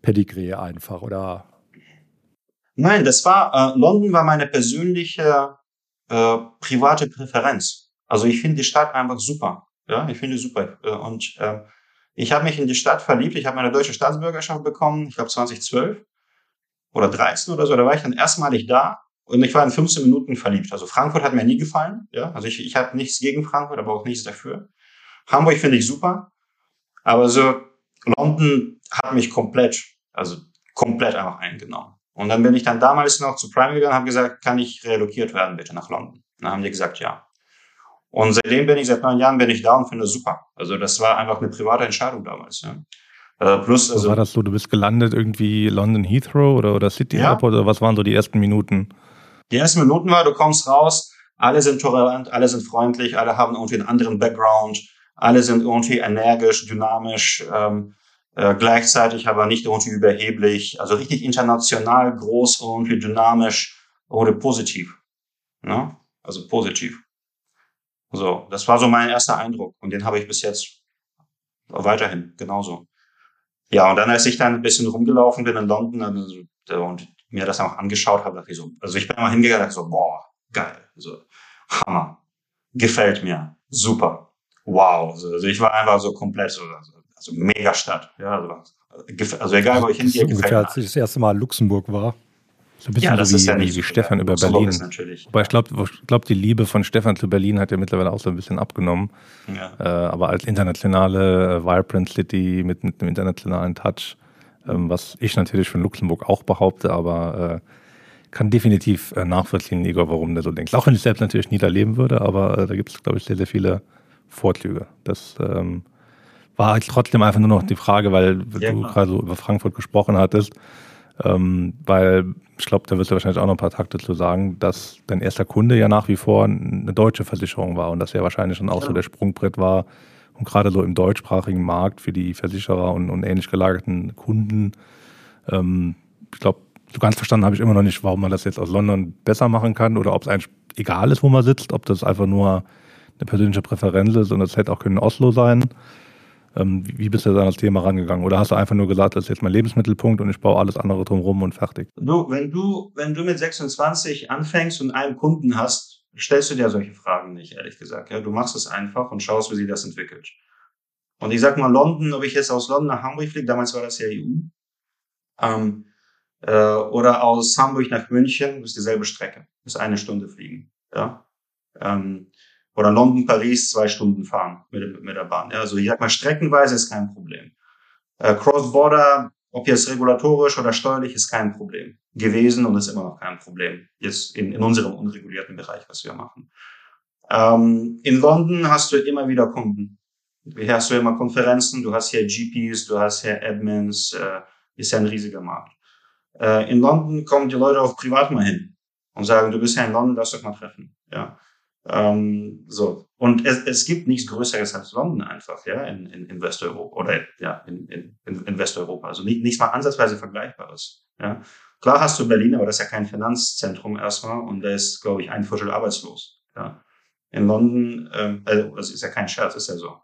Pedigree einfach oder? Nein, das war, äh, London war meine persönliche äh, private Präferenz. Also ich finde die Stadt einfach super. Ja, ich finde super. Äh, und äh, ich habe mich in die Stadt verliebt. Ich habe meine deutsche Staatsbürgerschaft bekommen, ich glaube 2012 oder 13 oder so. Da war ich dann erstmalig da und ich war in 15 Minuten verliebt. Also Frankfurt hat mir nie gefallen. Ja, also ich, ich habe nichts gegen Frankfurt, aber auch nichts dafür. Hamburg finde ich super, aber so London hat mich komplett, also komplett einfach eingenommen. Und dann bin ich dann damals noch zu Prime gegangen und habe gesagt, kann ich relokiert werden bitte nach London? Und dann haben die gesagt, ja. Und seitdem bin ich, seit neun Jahren bin ich da und finde das super. Also das war einfach eine private Entscheidung damals. Ja. Äh, plus, also, war das so, du bist gelandet irgendwie London Heathrow oder, oder City ja. Airport oder was waren so die ersten Minuten? Die ersten Minuten war, du kommst raus, alle sind tolerant, alle sind freundlich, alle haben irgendwie einen anderen Background, alle sind irgendwie energisch, dynamisch, ähm, äh, gleichzeitig aber nicht irgendwie überheblich, also richtig international, groß, irgendwie dynamisch oder positiv. Ne? Also positiv. So, das war so mein erster Eindruck und den habe ich bis jetzt weiterhin genauso. Ja, und dann, als ich dann ein bisschen rumgelaufen bin in London also, und mir das auch angeschaut habe, dachte ich so, also ich bin mal hingegangen, dachte so, boah, geil, so, Hammer, gefällt mir, super, wow. Also ich war einfach so komplett so, also, also mega Stadt, ja, also, also egal, wo ich hingehe, gefällt mir. Als ich das erste Mal in Luxemburg war, so ein bisschen ja, das so wie, ist ja nicht wie Stefan über Berlin. Wobei ich glaube, glaub, die Liebe von Stefan zu Berlin hat ja mittlerweile auch so ein bisschen abgenommen. Ja. Äh, aber als internationale äh, Vibrant City mit, mit einem internationalen Touch, ähm, was ich natürlich von Luxemburg auch behaupte, aber äh, kann definitiv äh, nachvollziehen, Igor, warum der so denkt. Auch wenn ich selbst natürlich nie da leben würde, aber äh, da gibt es, glaube ich, sehr, sehr viele Vorzüge. Das ähm, war halt trotzdem einfach nur noch die Frage, weil ja, du gerade so über Frankfurt gesprochen hattest. Ähm, weil ich glaube, da wirst du wahrscheinlich auch noch ein paar Takte zu sagen, dass dein erster Kunde ja nach wie vor eine deutsche Versicherung war und das ja wahrscheinlich schon auch ja. so der Sprungbrett war. Und gerade so im deutschsprachigen Markt für die Versicherer und, und ähnlich gelagerten Kunden, ähm, ich glaube, so ganz verstanden habe ich immer noch nicht, warum man das jetzt aus London besser machen kann oder ob es eigentlich egal ist, wo man sitzt, ob das einfach nur eine persönliche Präferenz ist und das hätte auch können Oslo sein. Ähm, wie bist du an das Thema rangegangen? Oder hast du einfach nur gesagt, das ist jetzt mein Lebensmittelpunkt und ich baue alles andere drumherum und fertig? Du, wenn du, wenn du mit 26 anfängst und einen Kunden hast, stellst du dir solche Fragen nicht, ehrlich gesagt. Ja, du machst es einfach und schaust, wie sich das entwickelt. Und ich sag mal, London, ob ich jetzt aus London nach Hamburg fliege, damals war das ja EU, ähm, äh, oder aus Hamburg nach München, ist dieselbe Strecke, ist eine Stunde fliegen. Ja. Ähm, oder London, Paris zwei Stunden fahren mit, mit der Bahn. Ja, also ich sag mal, streckenweise ist kein Problem. Äh, Cross-Border, ob jetzt regulatorisch oder steuerlich, ist kein Problem gewesen und ist immer noch kein Problem. Jetzt in, in unserem unregulierten Bereich, was wir machen. Ähm, in London hast du immer wieder Kunden. Hier hast du immer Konferenzen, du hast hier GPs, du hast hier Admins, äh, ist ja ein riesiger Markt. Äh, in London kommen die Leute auch privat mal hin und sagen, du bist ja in London, lass doch mal treffen. Ja. Ähm, so. Und es, es gibt nichts Größeres als London einfach, ja, in, in, in Westeuropa oder ja, in, in, in Westeuropa. Also nicht, nichts mal ansatzweise Vergleichbares. Ja. Klar hast du Berlin, aber das ist ja kein Finanzzentrum erstmal und da ist, glaube ich, ein Viertel arbeitslos. Ja. In London, ähm, also das ist ja kein Scherz, ist ja so.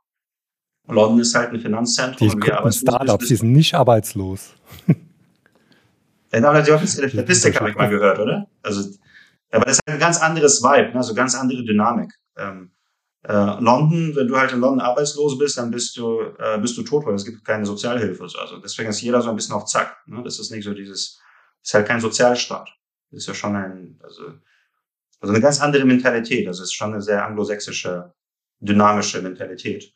London ist halt ein Finanzzentrum. Die und Startups, die sind nicht arbeitslos. Ja, aber die offizielle Statistik habe ich mal gehört, oder? Also aber das ist ein ganz anderes Vibe, also ganz andere Dynamik. Ähm, äh, London, wenn du halt in London arbeitslos bist, dann bist du, äh, bist du tot, weil es gibt keine Sozialhilfe. Also deswegen ist jeder so ein bisschen auf Zack. Ne? Das ist nicht so dieses, ist halt kein Sozialstaat. Das ist ja schon ein, also, also eine ganz andere Mentalität. Also ist schon eine sehr anglosächsische, dynamische Mentalität.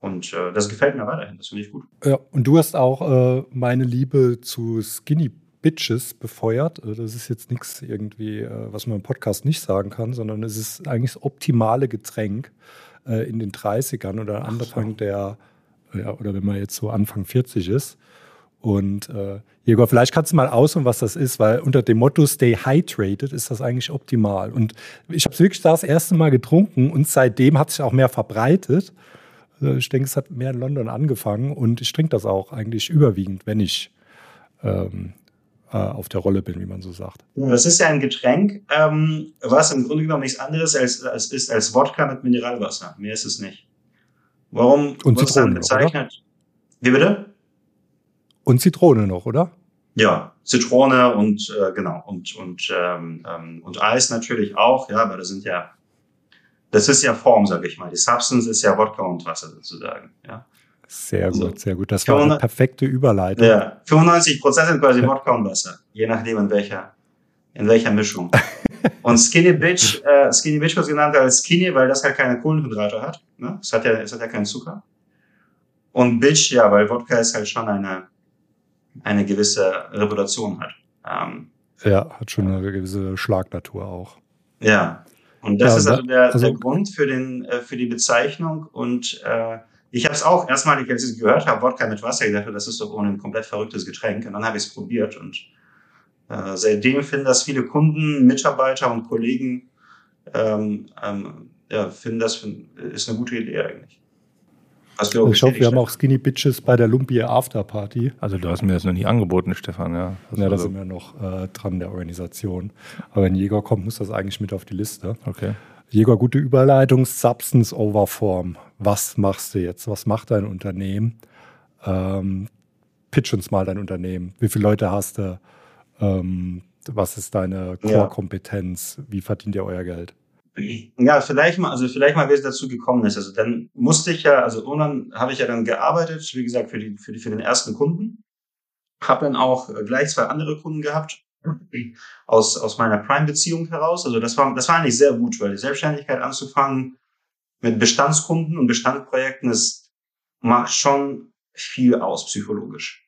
Und äh, das gefällt mir weiterhin, das finde ich gut. Ja, und du hast auch äh, meine Liebe zu Skinny Bitches befeuert. Also das ist jetzt nichts irgendwie, äh, was man im Podcast nicht sagen kann, sondern es ist eigentlich das optimale Getränk äh, in den 30ern oder Anfang so. der, ja, oder wenn man jetzt so Anfang 40 ist. Und äh, Jäger, vielleicht kannst du mal ausholen, was das ist, weil unter dem Motto Stay Hydrated ist das eigentlich optimal. Und ich habe es wirklich das erste Mal getrunken und seitdem hat sich auch mehr verbreitet. Also ich denke, es hat mehr in London angefangen und ich trinke das auch eigentlich überwiegend, wenn ich ähm, äh, auf der Rolle bin, wie man so sagt. Das ist ja ein Getränk, ähm, was im Grunde genommen nichts anderes als, als, ist als Wodka mit Mineralwasser. Mehr ist es nicht. Warum und wird es dann bezeichnet? Noch, Wie bitte? Und Zitrone noch, oder? Ja, Zitrone und äh, genau und und ähm, ähm, und Eis natürlich auch, ja, aber das sind ja das ist ja Form, sage ich mal. Die Substance ist ja Wodka und Wasser sozusagen, ja. Sehr gut, also, sehr gut. Das war eine perfekte Überleitung. Ja, 95 Prozent sind quasi Wodka und Wasser, je nachdem in welcher in welcher Mischung. und Skinny Bitch, äh, Skinny Bitch wird genannt als Skinny, weil das halt keine Kohlenhydrate hat. Ne? Es hat ja, es hat ja keinen Zucker. Und Bitch, ja, weil Wodka ist halt schon eine eine gewisse Reputation hat. Ähm, ja, hat schon eine gewisse Schlagnatur auch. Ja, und das ja, ist also der, also der Grund für, den, äh, für die Bezeichnung. Und äh, ich habe es auch erstmalig, als ich es gehört habe, Wodka mit Wasser, gedacht, das ist doch ohne ein komplett verrücktes Getränk. Und dann habe ich es probiert. Und äh, seitdem finden das viele Kunden, Mitarbeiter und Kollegen, ähm, ähm, ja, finden das ist eine gute Idee eigentlich. Also ich hoffe, wir haben auch Skinny Bitches bei der Lumpia Afterparty. Also du hast mir das noch nie angeboten, Stefan, ja. Das ja, da sind wir noch äh, dran der Organisation. Aber wenn Jäger kommt, muss das eigentlich mit auf die Liste. Okay. Jäger, gute Überleitung, Substance over Form. Was machst du jetzt? Was macht dein Unternehmen? Ähm, pitch uns mal dein Unternehmen. Wie viele Leute hast du? Ähm, was ist deine Core-Kompetenz? Wie verdient ihr euer Geld? Ja, vielleicht mal, also vielleicht mal, wie es dazu gekommen ist. Also dann musste ich ja, also irgendwann habe ich ja dann gearbeitet, wie gesagt, für die, für die, für den ersten Kunden. Habe dann auch gleich zwei andere Kunden gehabt aus, aus meiner Prime-Beziehung heraus. Also das war, das war eigentlich sehr gut, weil die Selbstständigkeit anzufangen mit Bestandskunden und Bestandprojekten, das macht schon viel aus psychologisch.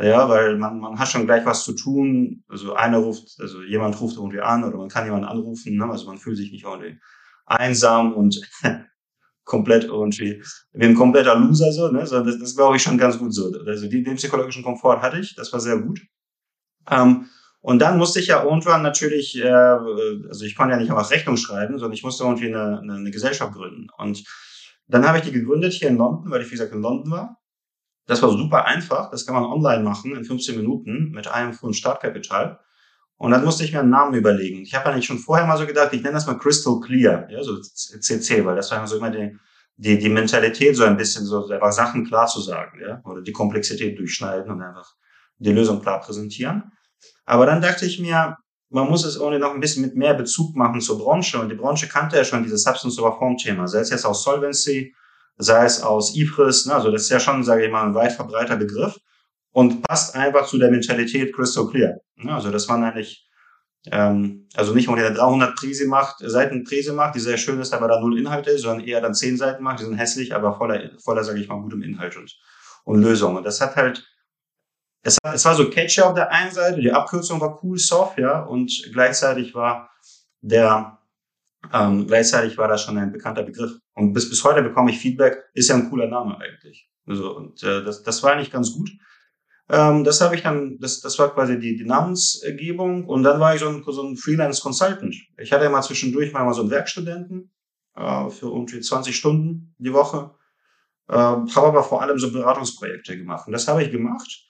Ja, weil man, man hat schon gleich was zu tun. Also einer ruft, also jemand ruft irgendwie an oder man kann jemanden anrufen. Ne? Also man fühlt sich nicht irgendwie einsam und komplett irgendwie wie ein kompletter Loser so. Ne? das, das glaube ich schon ganz gut so. Also die, den psychologischen Komfort hatte ich, das war sehr gut. Ähm, und dann musste ich ja irgendwann natürlich, äh, also ich konnte ja nicht einfach Rechnung schreiben, sondern ich musste irgendwie eine, eine, eine Gesellschaft gründen. Und dann habe ich die gegründet hier in London, weil ich wie gesagt in London war. Das war super einfach. Das kann man online machen in 15 Minuten mit einem Pfund Startkapital. Und dann musste ich mir einen Namen überlegen. Ich habe eigentlich schon vorher mal so gedacht, ich nenne das mal Crystal Clear, ja, so CC, weil das war immer so immer die, die, die Mentalität, so ein bisschen so einfach Sachen klar zu sagen, ja, oder die Komplexität durchschneiden und einfach die Lösung klar präsentieren. Aber dann dachte ich mir, man muss es irgendwie noch ein bisschen mit mehr Bezug machen zur Branche und die Branche kannte ja schon dieses Substance over Form Thema, sei es jetzt aus Solvency, sei es aus IFRIS, ne, also das ist ja schon, sage ich mal, ein weit verbreiter Begriff und passt einfach zu der Mentalität Crystal Clear. Ne, also das waren eigentlich, ähm, also nicht nur der 300 Prise macht, Seiten Prise macht, die sehr schön ist, aber da null Inhalt ist, sondern eher dann 10 Seiten macht, die sind hässlich, aber voller, voller, sage ich mal, gutem Inhalt und, und Lösung. Und das hat halt, es, es war so catchy auf der einen Seite, die Abkürzung war cool, soft, ja, und gleichzeitig war der, ähm, gleichzeitig war das schon ein bekannter Begriff. Und bis, bis heute bekomme ich Feedback, ist ja ein cooler Name eigentlich. Also, und äh, das, das war eigentlich ganz gut. Ähm, das habe ich dann, das, das war quasi die, die Namensgebung. Und dann war ich so ein, so ein Freelance Consultant. Ich hatte ja mal zwischendurch mal so einen Werkstudenten äh, für irgendwie 20 Stunden die Woche. Äh, habe aber vor allem so Beratungsprojekte gemacht. Und das habe ich gemacht.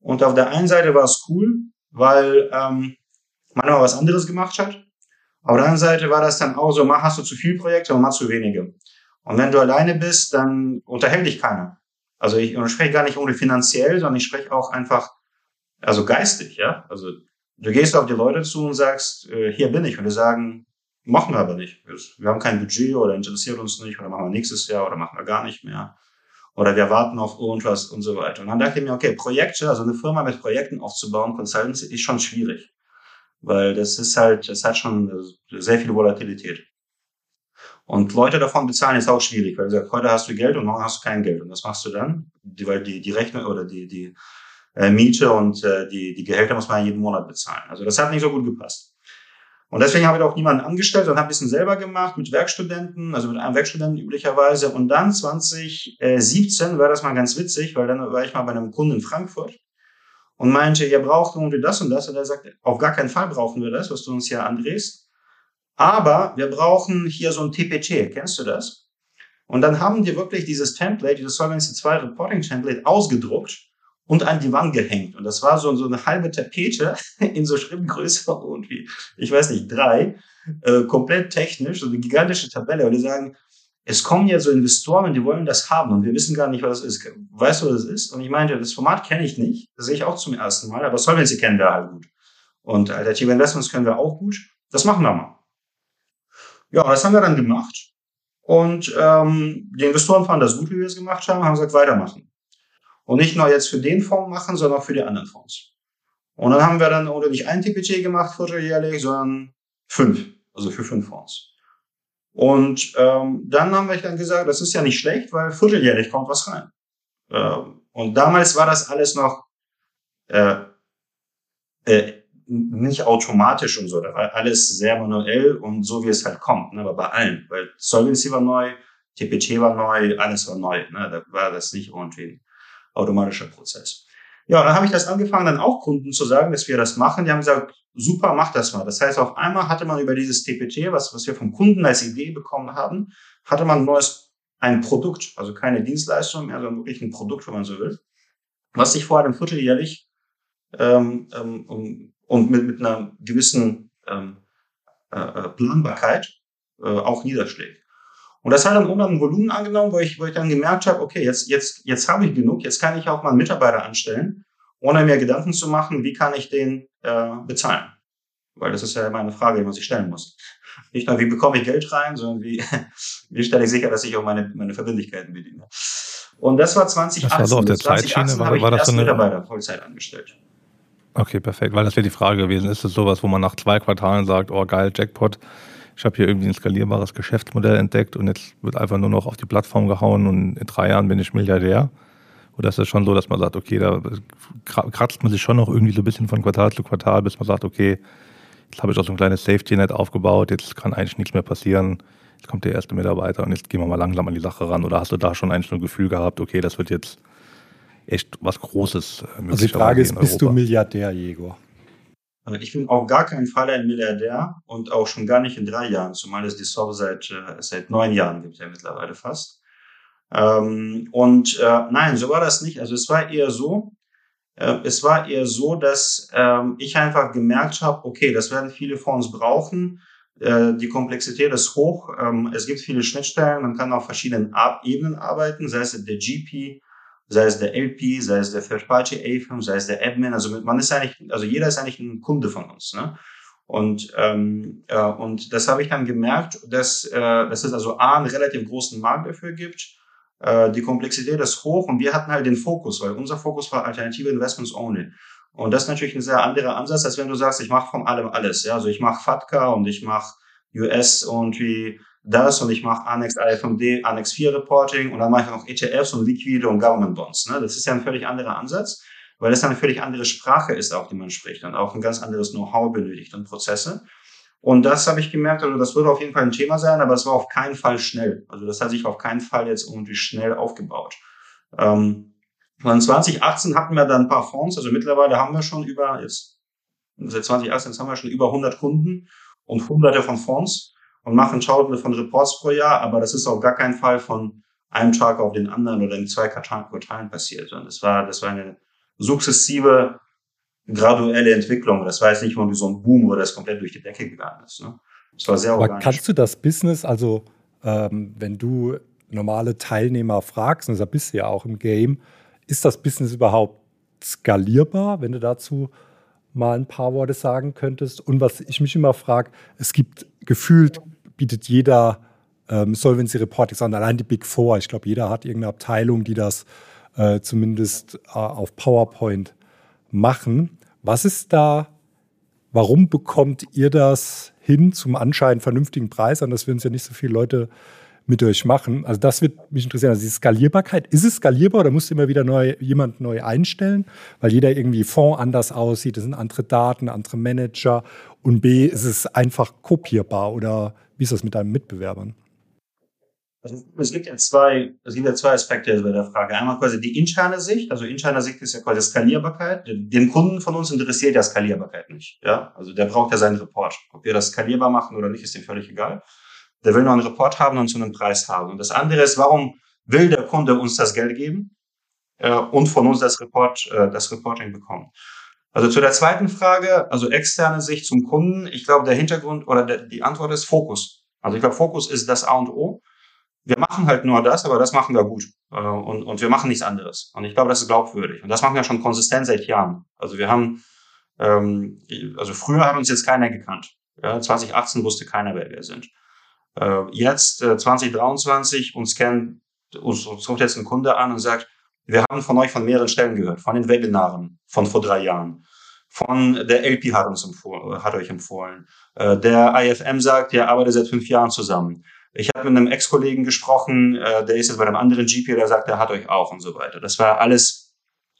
Und auf der einen Seite war es cool, weil ähm, man immer was anderes gemacht hat. Auf der anderen Seite war das dann auch so, mach, hast du zu viel Projekte und mach zu wenige. Und wenn du alleine bist, dann unterhält dich keiner. Also ich, ich spreche gar nicht ohne finanziell, sondern ich spreche auch einfach, also geistig, ja. Also du gehst auf die Leute zu und sagst, äh, hier bin ich. Und die sagen, machen wir aber nicht. Wir haben kein Budget oder interessiert uns nicht oder machen wir nächstes Jahr oder machen wir gar nicht mehr. Oder wir warten auf irgendwas und so weiter. Und dann dachte ich mir, okay, Projekte, also eine Firma mit Projekten aufzubauen, Consultancy, ist schon schwierig weil das ist halt, das hat schon sehr viel Volatilität. Und Leute davon bezahlen ist auch schwierig, weil du sagst, heute hast du Geld und morgen hast du kein Geld. Und was machst du dann? Die, weil die, die Rechnung oder die, die äh, Miete und äh, die, die Gehälter muss man jeden Monat bezahlen. Also das hat nicht so gut gepasst. Und deswegen habe ich auch niemanden angestellt, sondern habe ein bisschen selber gemacht mit Werkstudenten, also mit einem Werkstudenten üblicherweise. Und dann 2017 war das mal ganz witzig, weil dann war ich mal bei einem Kunden in Frankfurt und meinte, ihr braucht irgendwie das und das. Und er sagte, auf gar keinen Fall brauchen wir das, was du uns hier andrehst. Aber wir brauchen hier so ein TPC. Kennst du das? Und dann haben die wirklich dieses Template, dieses Solvency 2 Reporting Template ausgedruckt und an die Wand gehängt. Und das war so, so eine halbe Tapete in so Schriftgröße irgendwie, ich weiß nicht, drei, äh, komplett technisch, so eine gigantische Tabelle. Und die sagen, es kommen ja so Investoren, die wollen das haben und wir wissen gar nicht, was das ist. Weißt du, was das ist? Und ich meinte, das Format kenne ich nicht, das sehe ich auch zum ersten Mal, aber Solvency kennen wir halt gut. Und Alternative Investments können wir auch gut. Das machen wir mal. Ja, das haben wir dann gemacht. Und ähm, die Investoren fanden das gut, wie wir es gemacht haben, haben gesagt, weitermachen. Und nicht nur jetzt für den Fonds machen, sondern auch für die anderen Fonds. Und dann haben wir dann oder nicht ein TPG gemacht, vierteljährlich, sondern fünf, also für fünf Fonds. Und ähm, dann haben wir dann gesagt, das ist ja nicht schlecht, weil vierteljährlich kommt was rein. Ähm, und damals war das alles noch äh, äh, nicht automatisch und so, da war alles sehr manuell und so wie es halt kommt, ne, aber bei allen, weil Solvency war neu, TPT war neu, alles war neu, ne, da war das nicht irgendwie automatischer Prozess. Ja, dann habe ich das angefangen, dann auch Kunden zu sagen, dass wir das machen. Die haben gesagt, super, mach das mal. Das heißt, auf einmal hatte man über dieses TPT, was, was wir vom Kunden als Idee bekommen haben, hatte man ein neues, ein Produkt, also keine Dienstleistung mehr, sondern wirklich ein Produkt, wenn man so will, was sich vorher im Vierteljährlich ähm, ähm, und mit, mit einer gewissen ähm, äh, äh, Planbarkeit äh, auch niederschlägt. Und das hat dann irgendwann ein Volumen angenommen, wo ich, wo ich dann gemerkt habe, okay, jetzt, jetzt, jetzt habe ich genug, jetzt kann ich auch mal einen Mitarbeiter anstellen, ohne mir Gedanken zu machen, wie kann ich den äh, bezahlen. Weil das ist ja immer eine Frage, die man sich stellen muss. Nicht nur, wie bekomme ich Geld rein, sondern wie, wie stelle ich sicher, dass ich auch meine, meine Verbindlichkeiten bediene. Und das war 2018. Das war so auf der Zeitschiene, war, war das so eine... Mitarbeiter Vollzeit angestellt. Okay, perfekt, weil das wäre die Frage gewesen. Ist es sowas, wo man nach zwei Quartalen sagt, oh geil, Jackpot, ich habe hier irgendwie ein skalierbares Geschäftsmodell entdeckt und jetzt wird einfach nur noch auf die Plattform gehauen und in drei Jahren bin ich Milliardär? Oder ist es schon so, dass man sagt, okay, da kratzt man sich schon noch irgendwie so ein bisschen von Quartal zu Quartal, bis man sagt, okay, jetzt habe ich auch so ein kleines Safety-Net aufgebaut, jetzt kann eigentlich nichts mehr passieren, jetzt kommt der erste Mitarbeiter und jetzt gehen wir mal langsam an die Sache ran. Oder hast du da schon eigentlich ein Gefühl gehabt, okay, das wird jetzt echt was Großes. Äh, also die Frage ist, bist du Milliardär, Jegor? Ich bin auf gar keinen Fall ein Milliardär und auch schon gar nicht in drei Jahren, zumal es die Soft seit, äh, seit neun Jahren gibt, ja mittlerweile fast. Ähm, und äh, nein, so war das nicht. Also es war eher so, äh, es war eher so, dass ähm, ich einfach gemerkt habe, okay, das werden viele Fonds brauchen. Äh, die Komplexität ist hoch. Ähm, es gibt viele Schnittstellen. Man kann auf verschiedenen Ebenen arbeiten, sei es der GP, sei es der LP, sei es der Third-Party-A-Firm, sei es der Admin. Also man ist eigentlich, also jeder ist eigentlich ein Kunde von uns. Ne? Und, ähm, äh, und das habe ich dann gemerkt, dass, äh, dass es also A, einen relativ großen Markt dafür gibt. Äh, die Komplexität ist hoch und wir hatten halt den Fokus, weil unser Fokus war alternative Investments only. Und das ist natürlich ein sehr anderer Ansatz, als wenn du sagst, ich mache von allem alles. Ja? Also ich mache FATCA und ich mache US und wie das und ich mache Annex AFMD, Annex 4 Reporting und dann mache ich noch ETFs und Liquide und Government Bonds. Ne? Das ist ja ein völlig anderer Ansatz, weil das eine völlig andere Sprache ist, auch die man spricht und auch ein ganz anderes Know-how benötigt und Prozesse. Und das habe ich gemerkt, also das würde auf jeden Fall ein Thema sein, aber es war auf keinen Fall schnell. Also das hat sich auf keinen Fall jetzt irgendwie schnell aufgebaut. Ähm, und 2018 hatten wir dann ein paar Fonds, also mittlerweile haben wir schon über, jetzt seit 2018 haben wir schon über 100 Kunden und hunderte von Fonds und machen Tausende von Reports pro Jahr, aber das ist auf gar keinen Fall von einem Tag auf den anderen oder in zwei Quartalen passiert. Und das war, das war eine sukzessive, graduelle Entwicklung. Das war jetzt nicht irgendwie so ein Boom, wo das komplett durch die Decke gegangen ist. Ne? Das war sehr organisch. Aber kannst du das Business, also ähm, wenn du normale Teilnehmer fragst, und da bist du ja auch im Game, ist das Business überhaupt skalierbar, wenn du dazu mal ein paar Worte sagen könntest? Und was ich mich immer frage, es gibt gefühlt bietet jeder ähm, Solvency Reporting an, allein die Big Four. Ich glaube, jeder hat irgendeine Abteilung, die das äh, zumindest äh, auf PowerPoint machen. Was ist da, warum bekommt ihr das hin zum anscheinend vernünftigen Preis, an das wir uns ja nicht so viele Leute mit euch machen? Also das wird mich interessieren. Also die Skalierbarkeit, ist es skalierbar oder musst du immer wieder neu, jemand neu einstellen, weil jeder irgendwie Fonds anders aussieht, es sind andere Daten, andere Manager und B, ist es einfach kopierbar oder wie ist das mit deinen Mitbewerbern? Also es gibt ja zwei, es gibt ja zwei Aspekte bei der Frage. Einmal quasi die interne Sicht. Also interne Sicht ist ja quasi Skalierbarkeit. Den Kunden von uns interessiert ja Skalierbarkeit nicht. Ja, also der braucht ja seinen Report. Ob wir das skalierbar machen oder nicht, ist ihm völlig egal. Der will nur einen Report haben und zu einem Preis haben. Und das andere ist, warum will der Kunde uns das Geld geben äh, und von uns das Report, äh, das Reporting bekommen? Also zu der zweiten Frage, also externe Sicht zum Kunden. Ich glaube, der Hintergrund oder der, die Antwort ist Fokus. Also ich glaube, Fokus ist das A und O wir machen halt nur das, aber das machen wir gut. Äh, und, und wir machen nichts anderes. Und ich glaube, das ist glaubwürdig. Und das machen wir schon konsistent seit Jahren. Also wir haben, ähm, also früher hat uns jetzt keiner gekannt. Ja, 2018 wusste keiner, wer wir sind. Äh, jetzt, äh, 2023, uns kennt, uns, uns ruft jetzt ein Kunde an und sagt, wir haben von euch von mehreren Stellen gehört, von den Webinaren von vor drei Jahren. Von der LP hat uns empfohlen, hat euch empfohlen. Äh, der IFM sagt, ihr arbeitet seit fünf Jahren zusammen. Ich habe mit einem Ex-Kollegen gesprochen, äh, der ist jetzt bei einem anderen GP, der sagt, er hat euch auch und so weiter. Das war alles,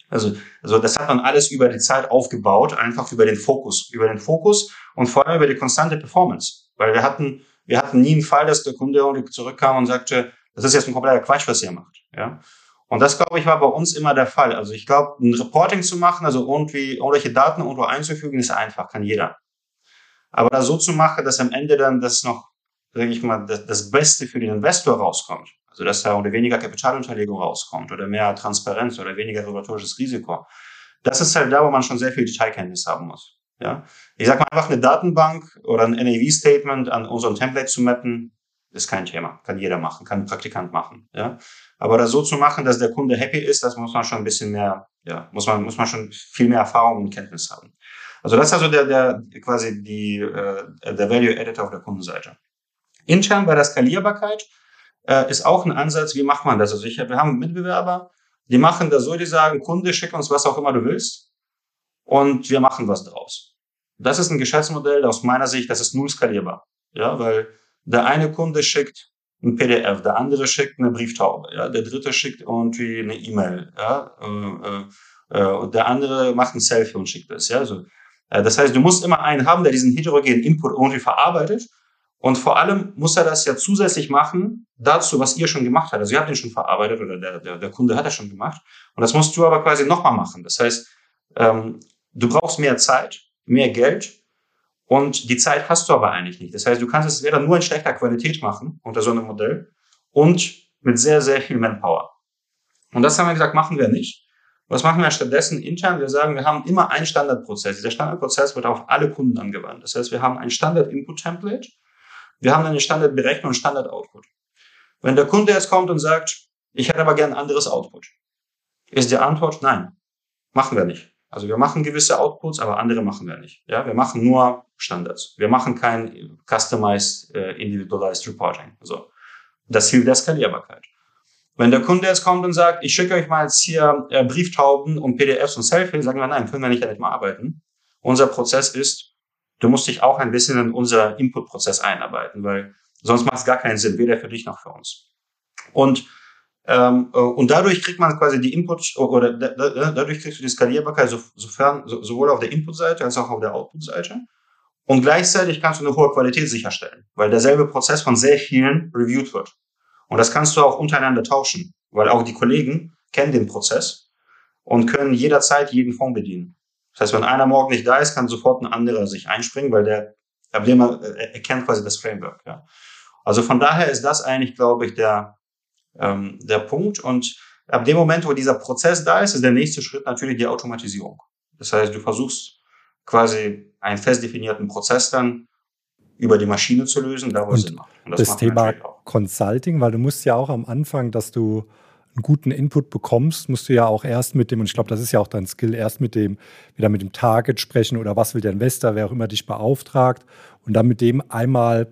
also, also das hat man alles über die Zeit aufgebaut, einfach über den Fokus, über den Fokus und vor allem über die konstante Performance. Weil wir hatten, wir hatten nie einen Fall, dass der Kunde zurückkam und sagte, das ist jetzt ein kompletter Quatsch, was ihr macht. Ja. Und das, glaube ich, war bei uns immer der Fall. Also ich glaube, ein Reporting zu machen, also irgendwie irgendwelche Daten irgendwo einzufügen, ist einfach, kann jeder. Aber da so zu machen, dass am Ende dann das noch sage ich mal, das, das Beste für den Investor rauskommt, also dass da oder weniger Kapitalunterlegung rauskommt oder mehr Transparenz oder weniger regulatorisches Risiko, das ist halt da, wo man schon sehr viel Detailkenntnis haben muss. Ja, ich sag mal einfach eine Datenbank oder ein NAV-Statement an unseren Template zu mappen, ist kein Thema, kann jeder machen, kann ein Praktikant machen. Ja, aber das so zu machen, dass der Kunde happy ist, das muss man schon ein bisschen mehr, ja, muss man muss man schon viel mehr Erfahrung und Kenntnis haben. Also das ist also der der quasi die äh, der Value Editor auf der Kundenseite. Intern bei der Skalierbarkeit äh, ist auch ein Ansatz, wie macht man das? Also ich, wir haben Mitbewerber, die machen das so, die sagen, Kunde, schick uns was auch immer du willst und wir machen was draus. Das ist ein Geschäftsmodell aus meiner Sicht, das ist null skalierbar. Ja, weil der eine Kunde schickt ein PDF, der andere schickt eine Brieftaube, ja, der dritte schickt irgendwie eine E-Mail, ja, äh, äh, und der andere macht ein Selfie und schickt das, ja, also, äh, das heißt, du musst immer einen haben, der diesen heterogenen Input irgendwie verarbeitet und vor allem muss er das ja zusätzlich machen dazu, was ihr schon gemacht habt. Also ihr habt ihn schon verarbeitet oder der, der, der Kunde hat das schon gemacht. Und das musst du aber quasi nochmal machen. Das heißt, ähm, du brauchst mehr Zeit, mehr Geld und die Zeit hast du aber eigentlich nicht. Das heißt, du kannst es weder nur in schlechter Qualität machen unter so einem Modell und mit sehr, sehr viel Manpower. Und das haben wir gesagt, machen wir nicht. Was machen wir stattdessen intern? Wir sagen, wir haben immer einen Standardprozess. Dieser Standardprozess wird auf alle Kunden angewandt. Das heißt, wir haben ein Standard-Input-Template wir haben eine Standardberechnung und Standard-Output. Wenn der Kunde jetzt kommt und sagt, ich hätte aber gern ein anderes Output, ist die Antwort nein, machen wir nicht. Also wir machen gewisse Outputs, aber andere machen wir nicht. Ja, wir machen nur Standards. Wir machen kein customized, äh, individualized Reporting. Also das hilft der Skalierbarkeit. Wenn der Kunde jetzt kommt und sagt, ich schicke euch mal jetzt hier äh, Brieftauben und PDFs und Selfie, sagen wir nein, können wir nicht damit mal arbeiten. Unser Prozess ist, du musst dich auch ein bisschen in unser Input-Prozess einarbeiten, weil sonst macht es gar keinen Sinn, weder für dich noch für uns. Und und dadurch kriegt man quasi die Input oder dadurch kriegst du die Skalierbarkeit so, sofern, so, sowohl auf der Input-Seite als auch auf der Output-Seite. Und gleichzeitig kannst du eine hohe Qualität sicherstellen, weil derselbe Prozess von sehr vielen reviewed wird. Und das kannst du auch untereinander tauschen, weil auch die Kollegen kennen den Prozess und können jederzeit jeden Fonds bedienen. Das heißt, wenn einer morgen nicht da ist, kann sofort ein anderer sich einspringen, weil der Abnehmer äh, erkennt quasi das Framework. Ja. Also von daher ist das eigentlich, glaube ich, der, ähm, der Punkt. Und ab dem Moment, wo dieser Prozess da ist, ist der nächste Schritt natürlich die Automatisierung. Das heißt, du versuchst quasi einen fest definierten Prozess dann über die Maschine zu lösen, da wo es Sinn macht. Und das, das Thema Consulting, weil du musst ja auch am Anfang, dass du einen guten Input bekommst, musst du ja auch erst mit dem, und ich glaube, das ist ja auch dein Skill, erst mit dem, wieder mit dem Target sprechen oder was will der Investor, wer auch immer dich beauftragt und dann mit dem einmal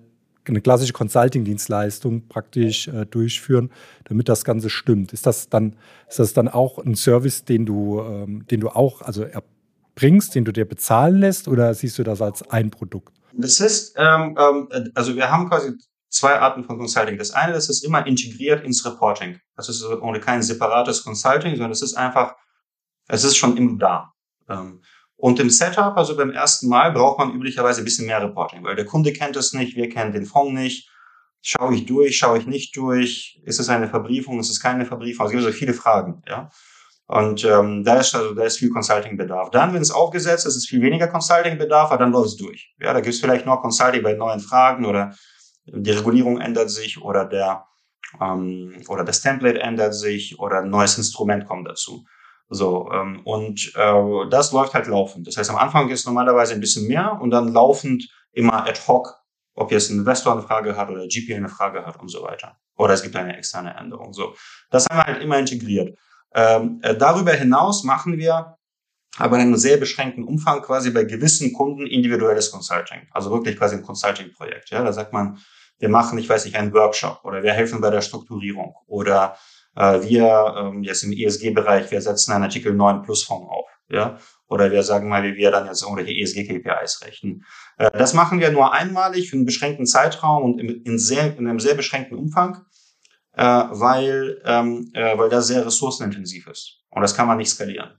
eine klassische Consulting-Dienstleistung praktisch äh, durchführen, damit das Ganze stimmt. Ist das dann, ist das dann auch ein Service, den du, ähm, den du auch also erbringst, den du dir bezahlen lässt, oder siehst du das als ein Produkt? Das ist, ähm, ähm, also wir haben quasi zwei Arten von Consulting. Das eine, das ist immer integriert ins Reporting. Das ist ohne kein separates Consulting, sondern es ist einfach, es ist schon immer da. Ähm, und im Setup, also beim ersten Mal, braucht man üblicherweise ein bisschen mehr Reporting, weil der Kunde kennt es nicht, wir kennen den Fonds nicht. Schaue ich durch, schaue ich nicht durch? Ist es eine Verbriefung, ist es keine Verbriefung? Also es gibt so viele Fragen, ja. Und ähm, da ist also da ist viel Consulting-Bedarf. Dann, wenn es aufgesetzt ist, ist viel weniger Consulting-Bedarf, aber dann läuft es durch. Ja, da gibt es vielleicht noch Consulting bei neuen Fragen oder die Regulierung ändert sich oder der ähm, oder das Template ändert sich oder ein neues Instrument kommt dazu. So, ähm, und äh, das läuft halt laufend. Das heißt, am Anfang ist normalerweise ein bisschen mehr und dann laufend immer ad hoc, ob jetzt ein Investor eine Frage hat oder GP eine Frage hat und so weiter. Oder es gibt eine externe Änderung. So, das haben wir halt immer integriert. Ähm, äh, darüber hinaus machen wir aber in einem sehr beschränkten Umfang quasi bei gewissen Kunden individuelles Consulting. Also wirklich quasi ein Consulting-Projekt. Ja, da sagt man, wir machen, ich weiß nicht, einen Workshop oder wir helfen bei der Strukturierung oder wir ähm, jetzt im ESG-Bereich, wir setzen einen Artikel 9 Plus Fonds auf. Ja, oder wir sagen mal, wie wir dann jetzt irgendwelche ESG-KPIs rechnen. Äh, das machen wir nur einmalig für einen beschränkten Zeitraum und in, sehr, in einem sehr beschränkten Umfang äh, weil, ähm, äh, weil das sehr ressourcenintensiv ist. Und das kann man nicht skalieren.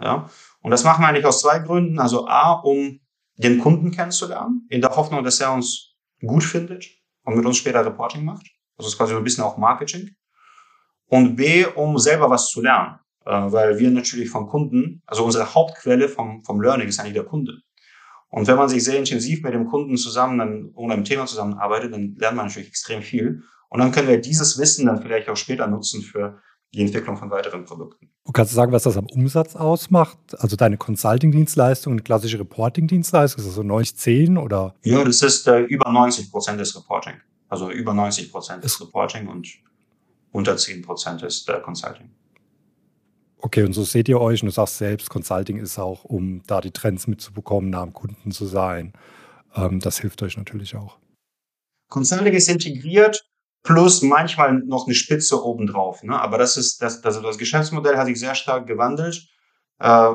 Ja? Und das machen wir eigentlich aus zwei Gründen. Also A, um den Kunden kennenzulernen, in der Hoffnung, dass er uns gut findet und mit uns später Reporting macht. Das ist quasi so ein bisschen auch Marketing. Und B, um selber was zu lernen. Äh, weil wir natürlich vom Kunden, also unsere Hauptquelle vom, vom Learning ist eigentlich der Kunde. Und wenn man sich sehr intensiv mit dem Kunden zusammen dann, um einem Thema zusammenarbeitet, dann lernt man natürlich extrem viel. Und dann können wir dieses Wissen dann vielleicht auch später nutzen für die Entwicklung von weiteren Produkten. Du kannst sagen, was das am Umsatz ausmacht? Also deine Consulting-Dienstleistung, eine klassische Reporting-Dienstleistung, ist das so 90, 10 oder? Ja, das ist äh, über 90 Prozent des Reporting. Also über 90 Prozent des Reporting und unter 10 Prozent ist äh, Consulting. Okay, und so seht ihr euch und du sagst selbst, Consulting ist auch, um da die Trends mitzubekommen, nah am Kunden zu sein. Ähm, das hilft euch natürlich auch. Consulting ist integriert plus manchmal noch eine Spitze obendrauf. Ne? Aber das ist, das, das, das Geschäftsmodell hat sich sehr stark gewandelt. Äh,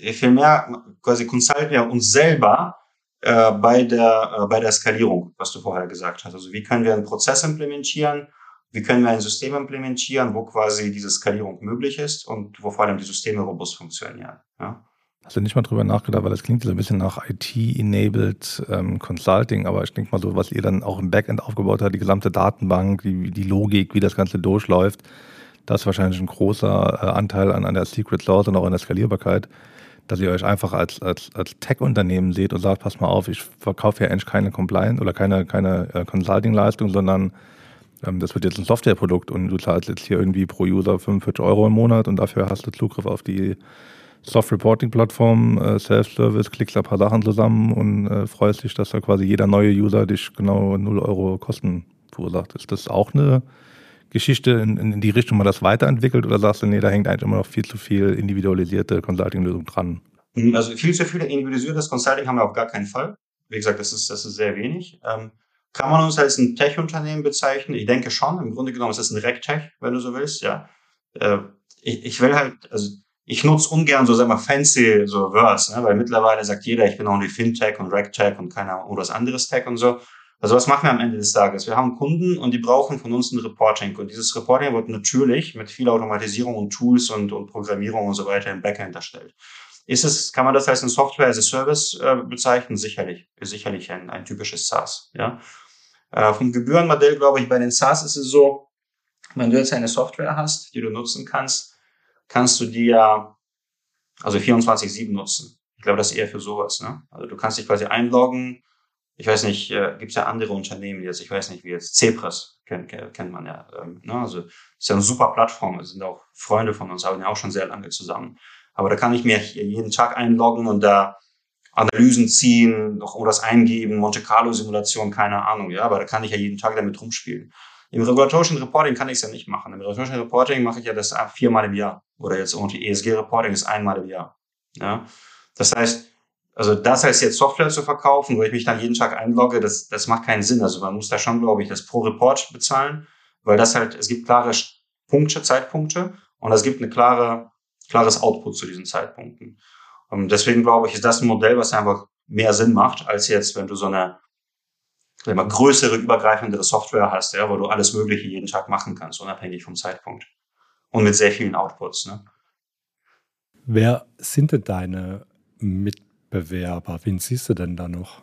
äh vielmehr quasi consulten wir uns selber äh, bei, der, äh, bei der Skalierung, was du vorher gesagt hast. Also wie können wir einen Prozess implementieren, wie können wir ein System implementieren, wo quasi diese Skalierung möglich ist und wo vor allem die Systeme robust funktionieren. Ja? Hast du nicht mal drüber nachgedacht, weil das klingt so ein bisschen nach IT-enabled ähm, Consulting, aber ich denke mal so, was ihr dann auch im Backend aufgebaut habt, die gesamte Datenbank, die, die Logik, wie das Ganze durchläuft, das ist wahrscheinlich ein großer äh, Anteil an, an der Secret Sauce und auch an der Skalierbarkeit, dass ihr euch einfach als, als, als Tech-Unternehmen seht und sagt, pass mal auf, ich verkaufe ja eigentlich keine Compliance oder keine, keine äh, Consulting-Leistung, sondern das wird jetzt ein Softwareprodukt und du zahlst jetzt hier irgendwie pro User 45 Euro im Monat und dafür hast du Zugriff auf die Soft-Reporting-Plattform, äh, Self-Service, klickst ein paar Sachen zusammen und äh, freust dich, dass da quasi jeder neue User dich genau 0 Euro Kosten verursacht. Ist das auch eine Geschichte, in, in die Richtung man das weiterentwickelt oder sagst du, nee, da hängt eigentlich immer noch viel zu viel individualisierte Consulting-Lösung dran? Hm, also viel zu viel individualisiertes Consulting haben wir auf gar keinen Fall. Wie gesagt, das ist, das ist sehr wenig. Ähm, kann man uns als ein Tech-Unternehmen bezeichnen? Ich denke schon. Im Grunde genommen ist es ein Rec-Tech, wenn du so willst, ja. Äh, ich, ich will halt, also ich nutze ungern so, sag mal, fancy so Words, ne? weil mittlerweile sagt jeder, ich bin auch die Fintech und RegTech und keine Ahnung, was anderes Tech und so. Also was machen wir am Ende des Tages? Wir haben Kunden und die brauchen von uns ein Reporting. Und dieses Reporting wird natürlich mit viel Automatisierung und Tools und, und Programmierung und so weiter im Backend erstellt. Ist es, kann man das als ein Software as a Service äh, bezeichnen? Sicherlich. Sicherlich ein, ein typisches SaaS, ja. Äh, vom Gebührenmodell, glaube ich, bei den SaaS ist es so, wenn du jetzt eine Software hast, die du nutzen kannst, kannst du die ja, also 24-7 nutzen. Ich glaube, das ist eher für sowas. Ne? Also du kannst dich quasi einloggen. Ich weiß nicht, äh, gibt es ja andere Unternehmen jetzt, ich weiß nicht, wie jetzt Cepres kennt, kennt man ja. Ähm, ne? Also ist ja eine super Plattform, sind auch Freunde von uns, arbeiten ja auch schon sehr lange zusammen. Aber da kann ich mir jeden Tag einloggen und da Analysen ziehen, noch irgendwas eingeben, Monte Carlo Simulation, keine Ahnung, ja, aber da kann ich ja jeden Tag damit rumspielen. Im regulatorischen Reporting kann ich es ja nicht machen. Im regulatorischen Reporting mache ich ja das viermal im Jahr. Oder jetzt irgendwie ESG-Reporting ist einmal im Jahr. Ja? Das heißt, also das heißt jetzt Software zu verkaufen, wo ich mich dann jeden Tag einlogge, das, das macht keinen Sinn. Also man muss da schon, glaube ich, das pro Report bezahlen, weil das halt, es gibt klare Punkte, Zeitpunkte und es gibt eine klare, klares Output zu diesen Zeitpunkten. Und deswegen glaube ich, ist das ein Modell, was einfach mehr Sinn macht, als jetzt, wenn du so eine man größere, übergreifendere Software hast, ja, wo du alles Mögliche jeden Tag machen kannst, unabhängig vom Zeitpunkt. Und mit sehr vielen Outputs. Ne? Wer sind denn deine Mitbewerber? Wen siehst du denn da noch?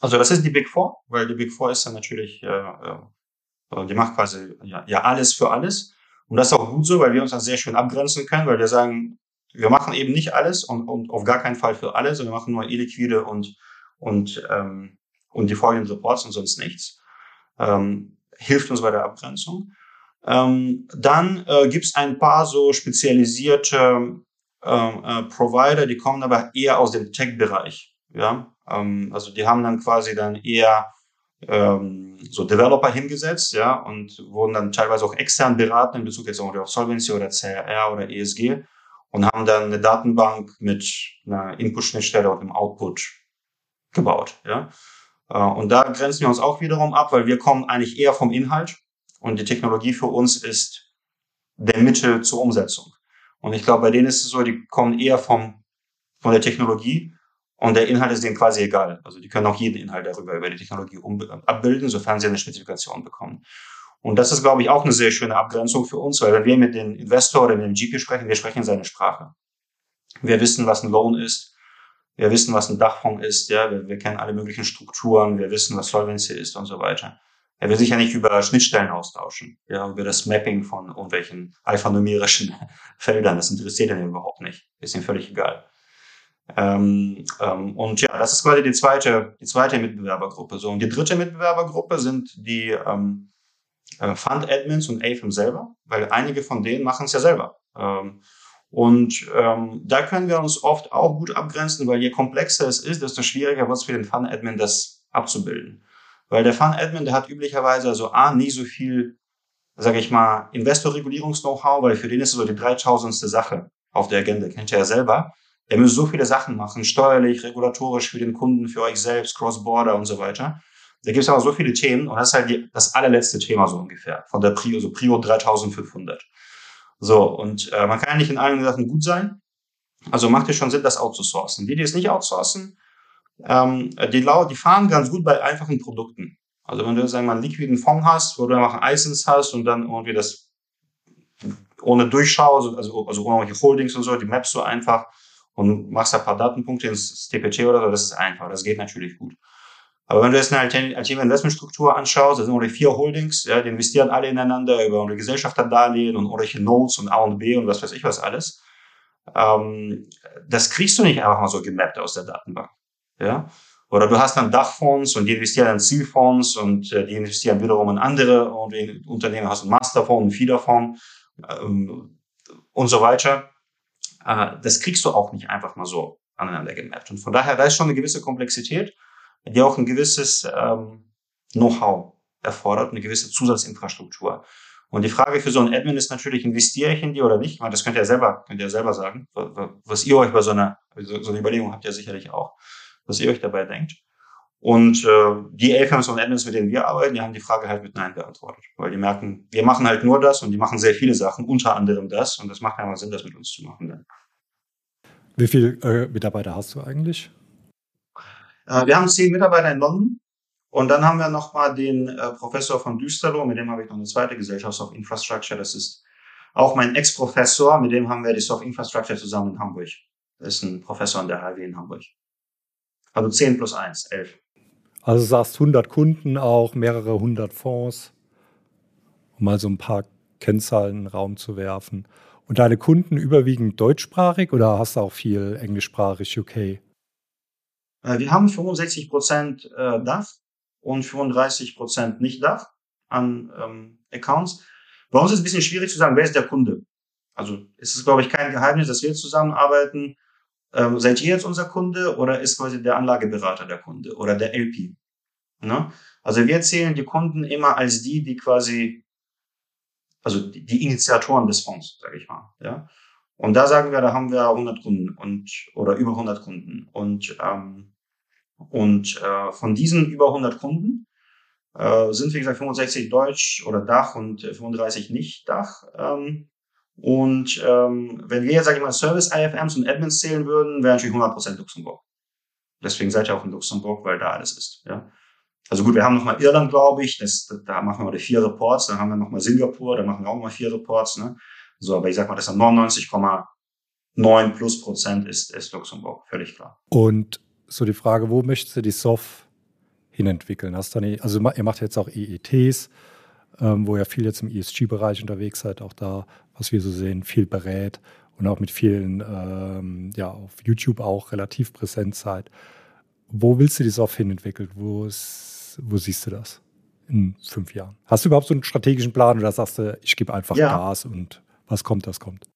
Also das ist die Big Four, weil die Big Four ist ja natürlich, äh, äh, die macht quasi ja, ja alles für alles. Und das ist auch gut so, weil wir uns dann sehr schön abgrenzen können, weil wir sagen, wir machen eben nicht alles und, und auf gar keinen Fall für alles, sondern wir machen nur illiquide und, und, ähm, und die folgenden Reports und sonst nichts. Ähm, hilft uns bei der Abgrenzung. Ähm, dann äh, gibt es ein paar so spezialisierte ähm, äh, Provider, die kommen aber eher aus dem Tech-Bereich. Ja? Ähm, also die haben dann quasi dann eher ähm, so Developer hingesetzt, ja, und wurden dann teilweise auch extern beraten in Bezug jetzt auch auf Solvency oder CRR oder ESG und haben dann eine Datenbank mit einer Input-Schnittstelle und einem Output gebaut, ja. Äh, und da grenzen wir uns auch wiederum ab, weil wir kommen eigentlich eher vom Inhalt und die Technologie für uns ist der Mittel zur Umsetzung. Und ich glaube, bei denen ist es so, die kommen eher vom, von der Technologie und der Inhalt ist denen quasi egal. Also die können auch jeden Inhalt darüber über die Technologie abbilden, sofern sie eine Spezifikation bekommen. Und das ist, glaube ich, auch eine sehr schöne Abgrenzung für uns, weil wenn wir mit den Investor oder mit dem GP sprechen, wir sprechen seine Sprache. Wir wissen, was ein Loan ist. Wir wissen, was ein Dachfonds ist. Ja, wir, wir kennen alle möglichen Strukturen. Wir wissen, was Solvency ist und so weiter. Er will sich ja nicht über Schnittstellen austauschen, ja, über das Mapping von irgendwelchen alphanumerischen Feldern. Das interessiert ihn überhaupt nicht. Ist ihm völlig egal. Ähm, ähm, und ja, das ist quasi die zweite, die zweite Mitbewerbergruppe. So, und die dritte Mitbewerbergruppe sind die ähm, äh, Fund-Admins und AFM selber, weil einige von denen machen es ja selber. Ähm, und ähm, da können wir uns oft auch gut abgrenzen, weil je komplexer es ist, desto schwieriger wird es für den Fund-Admin, das abzubilden. Weil der Fund-Admin, der hat üblicherweise also A, nie so viel, sage ich mal, Investorregulierungs-Know-how, weil für den ist es so die 3000. Sache auf der Agenda, kennt ihr ja selber. Der muss so viele Sachen machen, steuerlich, regulatorisch für den Kunden, für euch selbst, Cross-Border und so weiter. Da gibt es aber so viele Themen und das ist halt die, das allerletzte Thema so ungefähr von der Prio, so Prio 3500. So, und äh, man kann ja nicht in allen Sachen gut sein. Also macht es schon Sinn, das outzusourcen. Die, die es nicht outsourcen, ähm, die, die fahren ganz gut bei einfachen Produkten. Also wenn du sagen wir, einen liquiden Fonds hast, wo du einfach ein Eisens hast und dann irgendwie das ohne Durchschau, also, also, also ohne irgendwelche Holdings und so, die mappst du einfach und machst ein paar Datenpunkte ins TPT oder so, das ist einfach, das geht natürlich gut. Aber wenn du jetzt eine alternative Investmentstruktur anschaust, da sind irgendwie vier Holdings, ja, die investieren alle ineinander über unsere Gesellschafterdarlehen und irgendwelche Notes und A und B und was weiß ich was alles. Ähm, das kriegst du nicht einfach mal so gemappt aus der Datenbank. Ja? Oder du hast dann Dachfonds und die investieren in Zielfonds und äh, die investieren wiederum in andere Unternehmen, hast einen Masterfonds, einen Feederfonds ähm, und so weiter. Äh, das kriegst du auch nicht einfach mal so aneinander gemappt. Und von daher, da ist schon eine gewisse Komplexität, die auch ein gewisses ähm, Know-how erfordert, eine gewisse Zusatzinfrastruktur. Und die Frage für so einen Admin ist natürlich, investiere ich in die oder nicht? Meine, das könnt ihr selber, könnt ihr selber sagen. Was ihr euch bei so einer, so einer Überlegung habt ihr sicherlich auch was ihr euch dabei denkt. Und äh, die AFMs und Admins, mit denen wir arbeiten, die haben die Frage halt mit Nein beantwortet. Weil die merken, wir machen halt nur das und die machen sehr viele Sachen, unter anderem das. Und das macht ja mal Sinn, das mit uns zu machen. Dann. Wie viele äh, Mitarbeiter hast du eigentlich? Äh, wir haben zehn Mitarbeiter in London. Und dann haben wir nochmal den äh, Professor von Düsterloh, mit dem habe ich noch eine zweite Gesellschaft, Soft Infrastructure. Das ist auch mein Ex-Professor, mit dem haben wir die Soft Infrastructure zusammen in Hamburg. Das ist ein Professor an der HW in Hamburg. Also 10 plus 1, 11. Also sagst 100 Kunden auch, mehrere hundert Fonds, um mal so ein paar Kennzahlen in den Raum zu werfen. Und deine Kunden überwiegend deutschsprachig oder hast du auch viel englischsprachig UK? Äh, wir haben 65 Prozent äh, Dach und 35 Prozent nicht Dach an ähm, Accounts. Bei uns ist es ein bisschen schwierig zu sagen, wer ist der Kunde. Also es ist, glaube ich, kein Geheimnis, dass wir zusammenarbeiten ähm, seid ihr jetzt unser Kunde oder ist quasi der Anlageberater der Kunde oder der LP? Ne? Also wir zählen die Kunden immer als die, die quasi, also die, die Initiatoren des Fonds, sage ich mal. Ja? Und da sagen wir, da haben wir 100 Kunden und oder über 100 Kunden und ähm, und äh, von diesen über 100 Kunden äh, sind wie gesagt 65 Deutsch oder Dach und 35 nicht Dach. Ähm, und ähm, wenn wir jetzt, sage ich mal, Service-IFMs und Admins zählen würden, wäre natürlich 100% Luxemburg. Deswegen seid ihr auch in Luxemburg, weil da alles ist. Ja? Also gut, wir haben nochmal Irland, glaube ich, das, da machen wir vier Reports, dann haben wir nochmal Singapur, da machen wir auch nochmal vier Reports. Ne? So, aber ich sag mal, das ist 99,9 plus Prozent ist, ist Luxemburg, völlig klar. Und so die Frage, wo möchtest du die SOF hinentwickeln? Hast du nicht, also ihr macht jetzt auch EETs, ähm, wo ihr viel jetzt im ESG-Bereich unterwegs seid, auch da, was wir so sehen, viel berät und auch mit vielen, ähm, ja, auf YouTube auch relativ präsent seid. Wo willst du das auf hinentwickelt? Wo, ist, wo siehst du das in fünf Jahren? Hast du überhaupt so einen strategischen Plan oder sagst du, ich gebe einfach ja. Gas und was kommt, das kommt?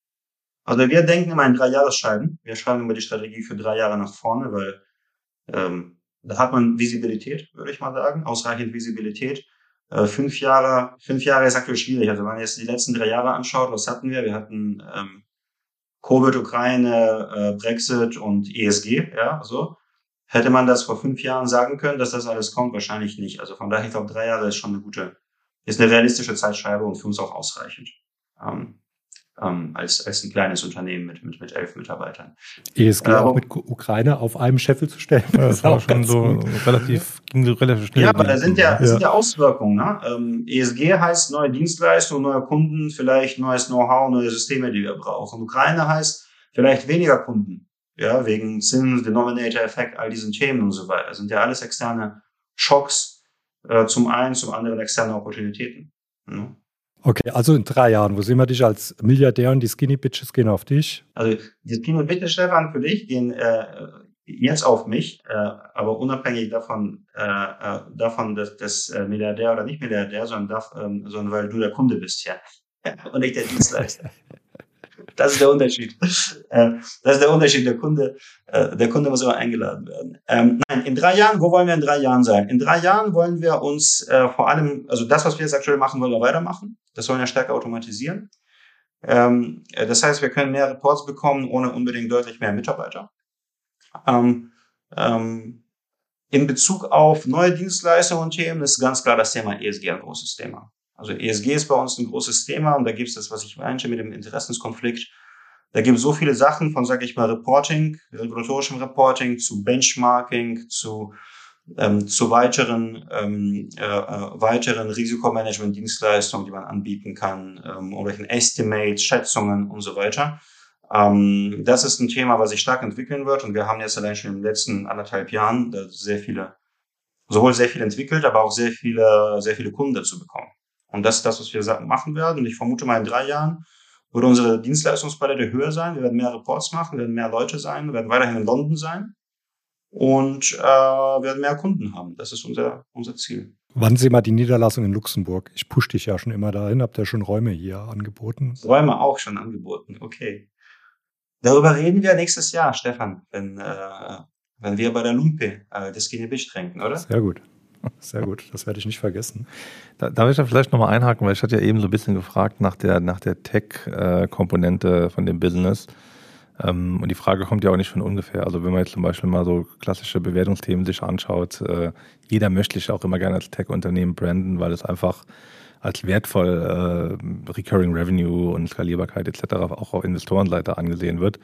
Also wir denken immer in drei Jahresscheiben. Wir schreiben immer die Strategie für drei Jahre nach vorne, weil ähm, da hat man Visibilität, würde ich mal sagen, ausreichend Visibilität. Äh, fünf Jahre, fünf Jahre ist aktuell schwierig. Also wenn man jetzt die letzten drei Jahre anschaut, was hatten wir? Wir hatten ähm, Covid, Ukraine, äh, Brexit und ESG, ja, so. Hätte man das vor fünf Jahren sagen können, dass das alles kommt? Wahrscheinlich nicht. Also von daher, ich glaube, drei Jahre ist schon eine gute, ist eine realistische Zeitschreibe und für uns auch ausreichend. Ähm, ähm, als, als ein kleines Unternehmen mit, mit, mit elf Mitarbeitern. ESG äh, auch mit Ukraine auf einem Scheffel zu stellen. Ja, das, war schon so relativ, ging so relativ schnell. Ja, aber da sind ja, das sind ja Auswirkungen. Ne? Ähm, ESG heißt neue Dienstleistungen, neue Kunden, vielleicht neues Know-how, neue Systeme, die wir brauchen. Ukraine heißt vielleicht weniger Kunden. Ja, wegen Zins, Denominator-Effekt, all diesen Themen und so weiter. Das sind ja alles externe Schocks, äh, zum einen, zum anderen externe Opportunitäten. Ne? Okay, also in drei Jahren, wo sehen wir dich als Milliardär und die Skinny Bitches gehen auf dich? Also die Skinny Bitches, Stefan, für dich gehen äh, jetzt auf mich, äh, aber unabhängig davon, äh, äh davon, dass das äh, Milliardär oder nicht Milliardär, sondern, darf, ähm, sondern weil du der Kunde bist, ja. und nicht der Dienstleister. Das ist der Unterschied. Äh, das ist der Unterschied. Der Kunde, äh, der Kunde muss immer eingeladen werden. Ähm, nein, in drei Jahren, wo wollen wir in drei Jahren sein? In drei Jahren wollen wir uns äh, vor allem, also das, was wir jetzt aktuell machen, wollen wir weitermachen. Das sollen wir stärker automatisieren. Ähm, das heißt, wir können mehr Reports bekommen, ohne unbedingt deutlich mehr Mitarbeiter. Ähm, in Bezug auf neue Dienstleistungen und Themen ist ganz klar das Thema ESG ein großes Thema. Also ESG ist bei uns ein großes Thema und da gibt es das, was ich meinte mit dem Interessenskonflikt. Da gibt es so viele Sachen von, sage ich mal, Reporting, regulatorischem Reporting, zu Benchmarking, zu, ähm, zu weiteren, ähm, äh, weiteren Risikomanagement-Dienstleistungen, die man anbieten kann, ähm, irgendwelchen Estimates, Schätzungen und so weiter. Ähm, das ist ein Thema, was sich stark entwickeln wird und wir haben jetzt allein schon in den letzten anderthalb Jahren sehr viele, sowohl sehr viel entwickelt, aber auch sehr viele, sehr viele Kunden dazu bekommen. Und das ist das, was wir machen werden. Und ich vermute mal in drei Jahren wird unsere Dienstleistungspalette höher sein. Wir werden mehr Reports machen, wir werden mehr Leute sein, wir werden weiterhin in London sein und äh, werden mehr Kunden haben. Das ist unser, unser Ziel. Wann sehen wir die Niederlassung in Luxemburg? Ich pushe dich ja schon immer dahin. Habt ihr schon Räume hier angeboten? Räume auch schon angeboten, okay. Darüber reden wir nächstes Jahr, Stefan, wenn, äh, wenn wir bei der Lumpe äh, das Skinny Bitch trinken, oder? Sehr gut. Sehr gut, das werde ich nicht vergessen. Da, darf ich da vielleicht nochmal einhaken, weil ich hatte ja eben so ein bisschen gefragt nach der, nach der Tech-Komponente von dem Business. Ähm, und die Frage kommt ja auch nicht von ungefähr. Also wenn man jetzt zum Beispiel mal so klassische Bewertungsthemen sich anschaut, äh, jeder möchte sich auch immer gerne als Tech-Unternehmen branden, weil es einfach als wertvoll äh, Recurring Revenue und Skalierbarkeit etc. auch auf Investorenseite angesehen wird.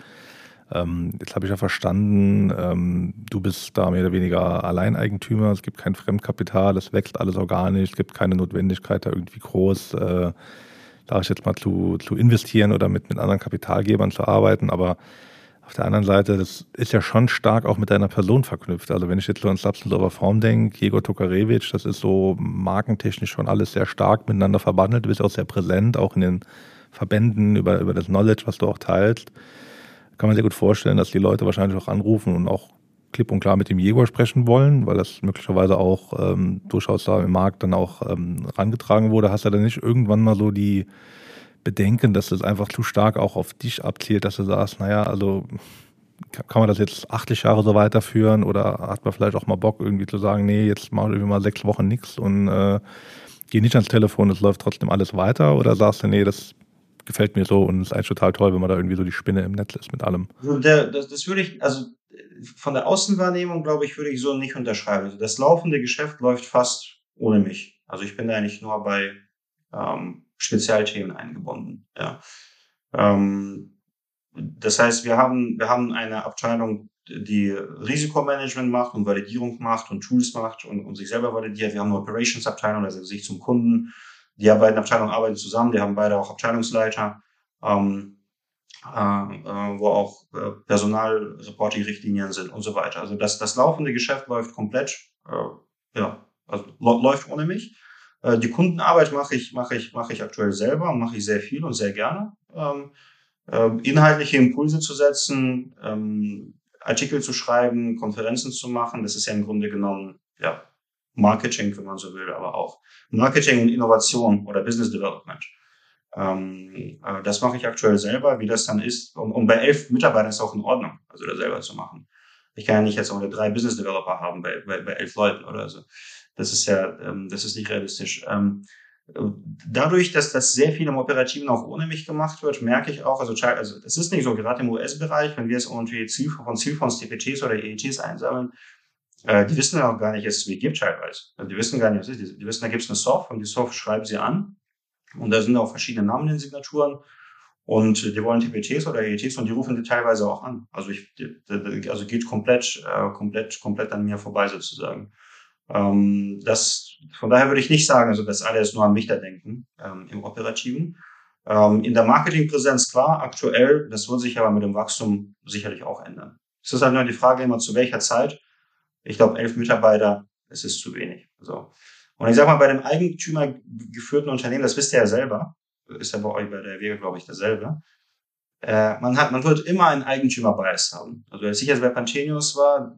Ähm, jetzt habe ich ja verstanden, ähm, du bist da mehr oder weniger Alleineigentümer, es gibt kein Fremdkapital, es wächst alles organisch, es gibt keine Notwendigkeit, da irgendwie groß, äh, sage ich jetzt mal, zu, zu investieren oder mit, mit anderen Kapitalgebern zu arbeiten. Aber auf der anderen Seite, das ist ja schon stark auch mit deiner Person verknüpft. Also wenn ich jetzt so an Slapsendorfer Form denke, Jegor Tokarewitsch, das ist so markentechnisch schon alles sehr stark miteinander verbandelt. Du bist auch sehr präsent, auch in den Verbänden über, über das Knowledge, was du auch teilst kann man sehr gut vorstellen, dass die Leute wahrscheinlich auch anrufen und auch klipp und klar mit dem Jaguar sprechen wollen, weil das möglicherweise auch ähm, durchaus da im Markt dann auch ähm, rangetragen wurde. Hast du dann nicht irgendwann mal so die Bedenken, dass das einfach zu stark auch auf dich abzielt, dass du sagst, naja, also kann man das jetzt 80 Jahre so weiterführen oder hat man vielleicht auch mal Bock irgendwie zu sagen, nee, jetzt mache ich irgendwie mal sechs Wochen nichts und äh, gehe nicht ans Telefon, es läuft trotzdem alles weiter oder sagst du, nee, das gefällt mir so und ist eigentlich total toll, wenn man da irgendwie so die Spinne im Netz ist mit allem. Also der, das, das würde ich, also von der Außenwahrnehmung, glaube ich, würde ich so nicht unterschreiben. Also das laufende Geschäft läuft fast ohne mich. Also ich bin da eigentlich nur bei ähm, Spezialthemen eingebunden. Ja. Ähm, das heißt, wir haben, wir haben eine Abteilung, die Risikomanagement macht und Validierung macht und Tools macht und, und sich selber validiert. Wir haben eine Operations-Abteilung, also sich zum Kunden die beiden Abteilungen arbeiten zusammen, die haben beide auch Abteilungsleiter, ähm, äh, äh, wo auch äh, Personalreporting-Richtlinien sind und so weiter. Also das, das laufende Geschäft läuft komplett äh, ja, also läuft ohne mich. Äh, die Kundenarbeit mache ich, mache ich, mache ich aktuell selber und mache ich sehr viel und sehr gerne. Ähm, äh, inhaltliche Impulse zu setzen, ähm, Artikel zu schreiben, Konferenzen zu machen, das ist ja im Grunde genommen ja, Marketing, wenn man so will, aber auch Marketing und Innovation oder Business Development. Ähm, äh, das mache ich aktuell selber, wie das dann ist. Und, und bei elf Mitarbeitern ist auch in Ordnung, also das selber zu machen. Ich kann ja nicht jetzt auch drei Business Developer haben bei, bei, bei elf Leuten oder so. Das ist ja, ähm, das ist nicht realistisch. Ähm, dadurch, dass das sehr viel im Operativen auch ohne mich gemacht wird, merke ich auch, also, also es ist nicht so, gerade im US-Bereich, wenn wir jetzt irgendwie Ziel, von Zielfonds TPTs oder EETs einsammeln, äh, die wissen ja auch gar nicht, dass es wie gibt teilweise. Also die wissen gar nicht, was es ist. Die, wissen, da gibt es eine Soft und die Soft schreiben sie an und da sind auch verschiedene Namen in Signaturen und die wollen TPTs oder EETs und die rufen die teilweise auch an. Also ich, also geht komplett, äh, komplett, komplett an mir vorbei sozusagen. Ähm, das, von daher würde ich nicht sagen, also dass alle jetzt nur an mich da denken ähm, im Operativen. Ähm, in der Marketingpräsenz klar, aktuell, das wird sich aber mit dem Wachstum sicherlich auch ändern. Es ist halt nur die Frage immer, zu welcher Zeit. Ich glaube, elf Mitarbeiter, es ist zu wenig. So. Und ich sag mal, bei dem Eigentümer geführten Unternehmen, das wisst ihr ja selber, ist ja bei euch bei der Wege, glaube ich, dasselbe. Äh, man hat, man wird immer einen Eigentümer-Bias haben. Also als ich jetzt bei Pantenius war,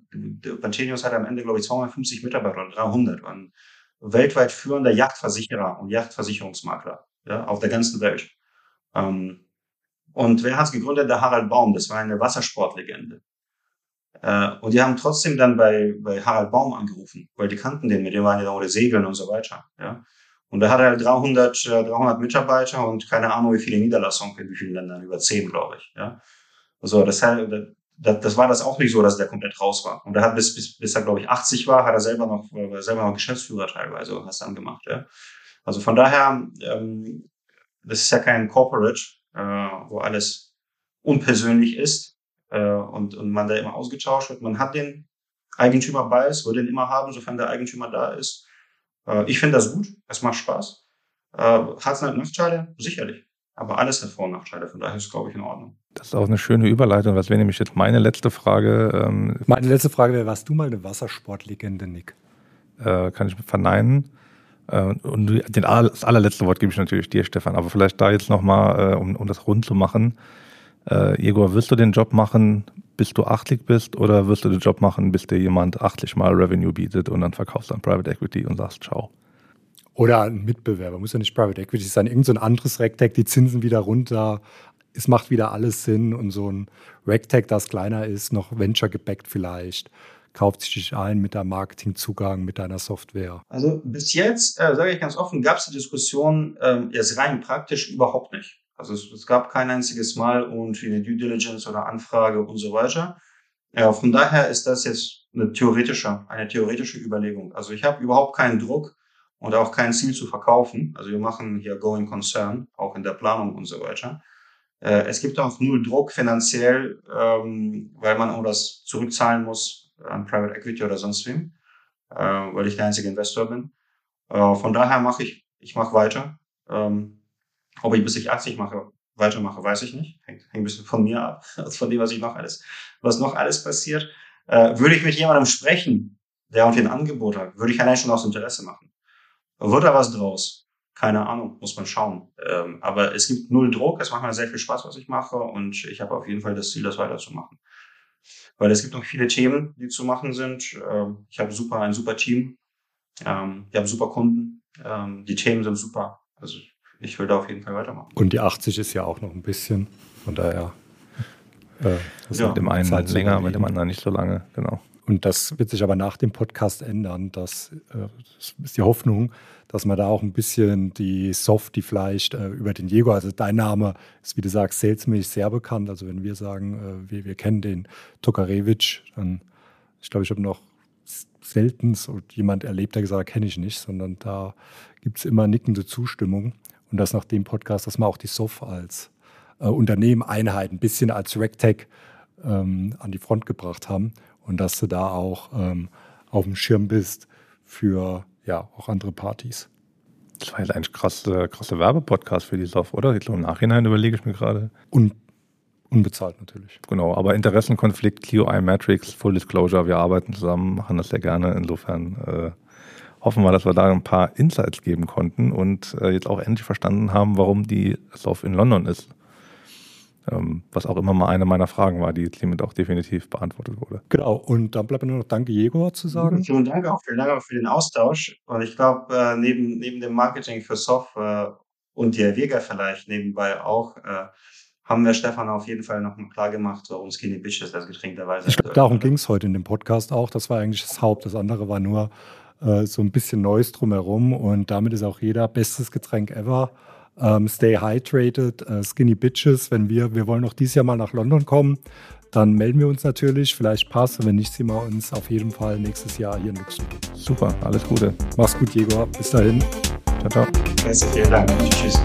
Pantenius hat am Ende, glaube ich, 250 Mitarbeiter oder 300, waren weltweit führender Yachtversicherer und Yachtversicherungsmakler ja, auf der ganzen Welt. Ähm, und wer hat es gegründet? Der Harald Baum. Das war eine Wassersportlegende. Äh, und die haben trotzdem dann bei, bei Harald Baum angerufen, weil die kannten den, mit dem waren dann oder segeln und so weiter. Ja. Und da hat er 300, 300 Mitarbeiter und keine Ahnung, wie viele Niederlassungen in wie vielen Ländern, über zehn, glaube ich. Ja. Also das, das, das war das auch nicht so, dass der komplett raus war. Und er hat bis, bis, bis er, glaube ich, 80 war, hat er selber noch, war selber noch Geschäftsführer teilweise und hat dann gemacht. Ja. Also von daher, ähm, das ist ja kein Corporate, äh, wo alles unpersönlich ist äh, und, und man da immer ausgetauscht wird. Man hat den Eigentümer bei, es würde den immer haben, sofern der Eigentümer da ist. Äh, ich finde das gut, es macht Spaß. Äh, hat es halt Nachteile? Sicherlich. Aber alles hat Vor- und Nachteile, von daher ist es, glaube ich, in Ordnung. Das ist auch eine schöne Überleitung. Was wäre nämlich jetzt meine letzte Frage? Ähm, meine letzte Frage wäre, warst du mal eine Wassersportlegende, Nick? Äh, kann ich verneinen. Äh, und den, das allerletzte Wort gebe ich natürlich dir, Stefan. Aber vielleicht da jetzt nochmal, äh, um, um das rund zu machen. Äh, Igor, wirst du den Job machen, bis du achtlich bist oder wirst du den Job machen, bis dir jemand achtlich mal Revenue bietet und dann verkaufst du an Private Equity und sagst ciao? Oder ein Mitbewerber, muss ja nicht Private Equity sein, irgend so ein anderes RegTech, die Zinsen wieder runter, es macht wieder alles Sinn und so ein RegTech, das kleiner ist, noch Venture gebackt vielleicht, kauft sich dich ein mit deinem Marketingzugang, mit deiner Software. Also bis jetzt, äh, sage ich ganz offen, gab es die Diskussion ähm, jetzt rein praktisch überhaupt nicht. Also es, es gab kein einziges Mal irgendwie eine Due Diligence oder Anfrage und so weiter. Ja, von daher ist das jetzt eine theoretische, eine theoretische Überlegung. Also ich habe überhaupt keinen Druck und auch kein Ziel zu verkaufen. Also wir machen hier Going Concern, auch in der Planung und so weiter. Äh, es gibt auch null Druck finanziell, ähm, weil man auch das zurückzahlen muss an Private Equity oder sonst wem, äh, weil ich der einzige Investor bin. Äh, von daher mache ich, ich mache weiter. Ähm, ob ich bis ich 80 mache, weitermache, weiß ich nicht. Hängt, hängt ein bisschen von mir ab, also von dem, was ich noch alles, was noch alles passiert. Äh, würde ich mit jemandem sprechen, der irgendwie ein Angebot hat, würde ich allein schon aus Interesse machen. Wird da was draus? Keine Ahnung, muss man schauen. Ähm, aber es gibt null Druck, es macht mir sehr viel Spaß, was ich mache und ich habe auf jeden Fall das Ziel, das weiterzumachen. Weil es gibt noch viele Themen, die zu machen sind. Ähm, ich habe super, ein super Team. Ähm, ich habe super Kunden. Ähm, die Themen sind super. Also ich will da auf jeden Fall weitermachen. Und die 80 ist ja auch noch ein bisschen, von daher. Äh, das ja. mit dem einen Zeit länger, mit dem anderen nicht so lange, genau. Und das wird sich aber nach dem Podcast ändern. Das, äh, das ist die Hoffnung, dass man da auch ein bisschen die Soft, die vielleicht äh, über den Diego, also dein Name ist, wie du sagst, salesmäßig sehr bekannt. Also wenn wir sagen, äh, wir, wir kennen den Tokarewitsch, dann, ich glaube, ich habe noch selten jemand erlebt, der gesagt hat, kenne ich nicht, sondern da gibt es immer nickende Zustimmung und das nach dem Podcast, dass wir auch die SOF als äh, Unternehmen, Einheit, ein bisschen als RegTech ähm, an die Front gebracht haben und dass du da auch ähm, auf dem Schirm bist für ja auch andere Partys. Das war jetzt eigentlich krasse, krasse Werbepodcast für die SOF, oder? Ich glaube, im Nachhinein überlege ich mir gerade. Und unbezahlt natürlich. Genau, aber Interessenkonflikt, QI Matrix, Full Disclosure, wir arbeiten zusammen, machen das sehr gerne. Insofern äh, hoffen wir, dass wir da ein paar Insights geben konnten und äh, jetzt auch endlich verstanden haben, warum die Soft in London ist. Ähm, was auch immer mal eine meiner Fragen war, die jetzt hiermit auch definitiv beantwortet wurde. Genau, und dann bleibt mir nur noch Danke, Jegor, zu sagen. Vielen Dank auch, vielen Dank auch für den Austausch. Und ich glaube, äh, neben, neben dem Marketing für Software und die Vega vielleicht nebenbei auch, äh, haben wir Stefan auf jeden Fall noch mal klar gemacht, warum Skinny Bitches das Getränk der Weise Ich glaube, darum ging es heute in dem Podcast auch. Das war eigentlich das Haupt. Das andere war nur äh, so ein bisschen Neues drumherum. Und damit ist auch jeder bestes Getränk ever. Ähm, stay hydrated, äh, Skinny Bitches. Wenn wir, wir wollen noch dieses Jahr mal nach London kommen, dann melden wir uns natürlich. Vielleicht passt. Wenn nicht, sehen wir uns auf jeden Fall nächstes Jahr hier in Luxemburg. Super, alles Gute. Mach's gut, Jegor. Bis dahin. Ciao, ciao. Vielen Dank. Tschüss.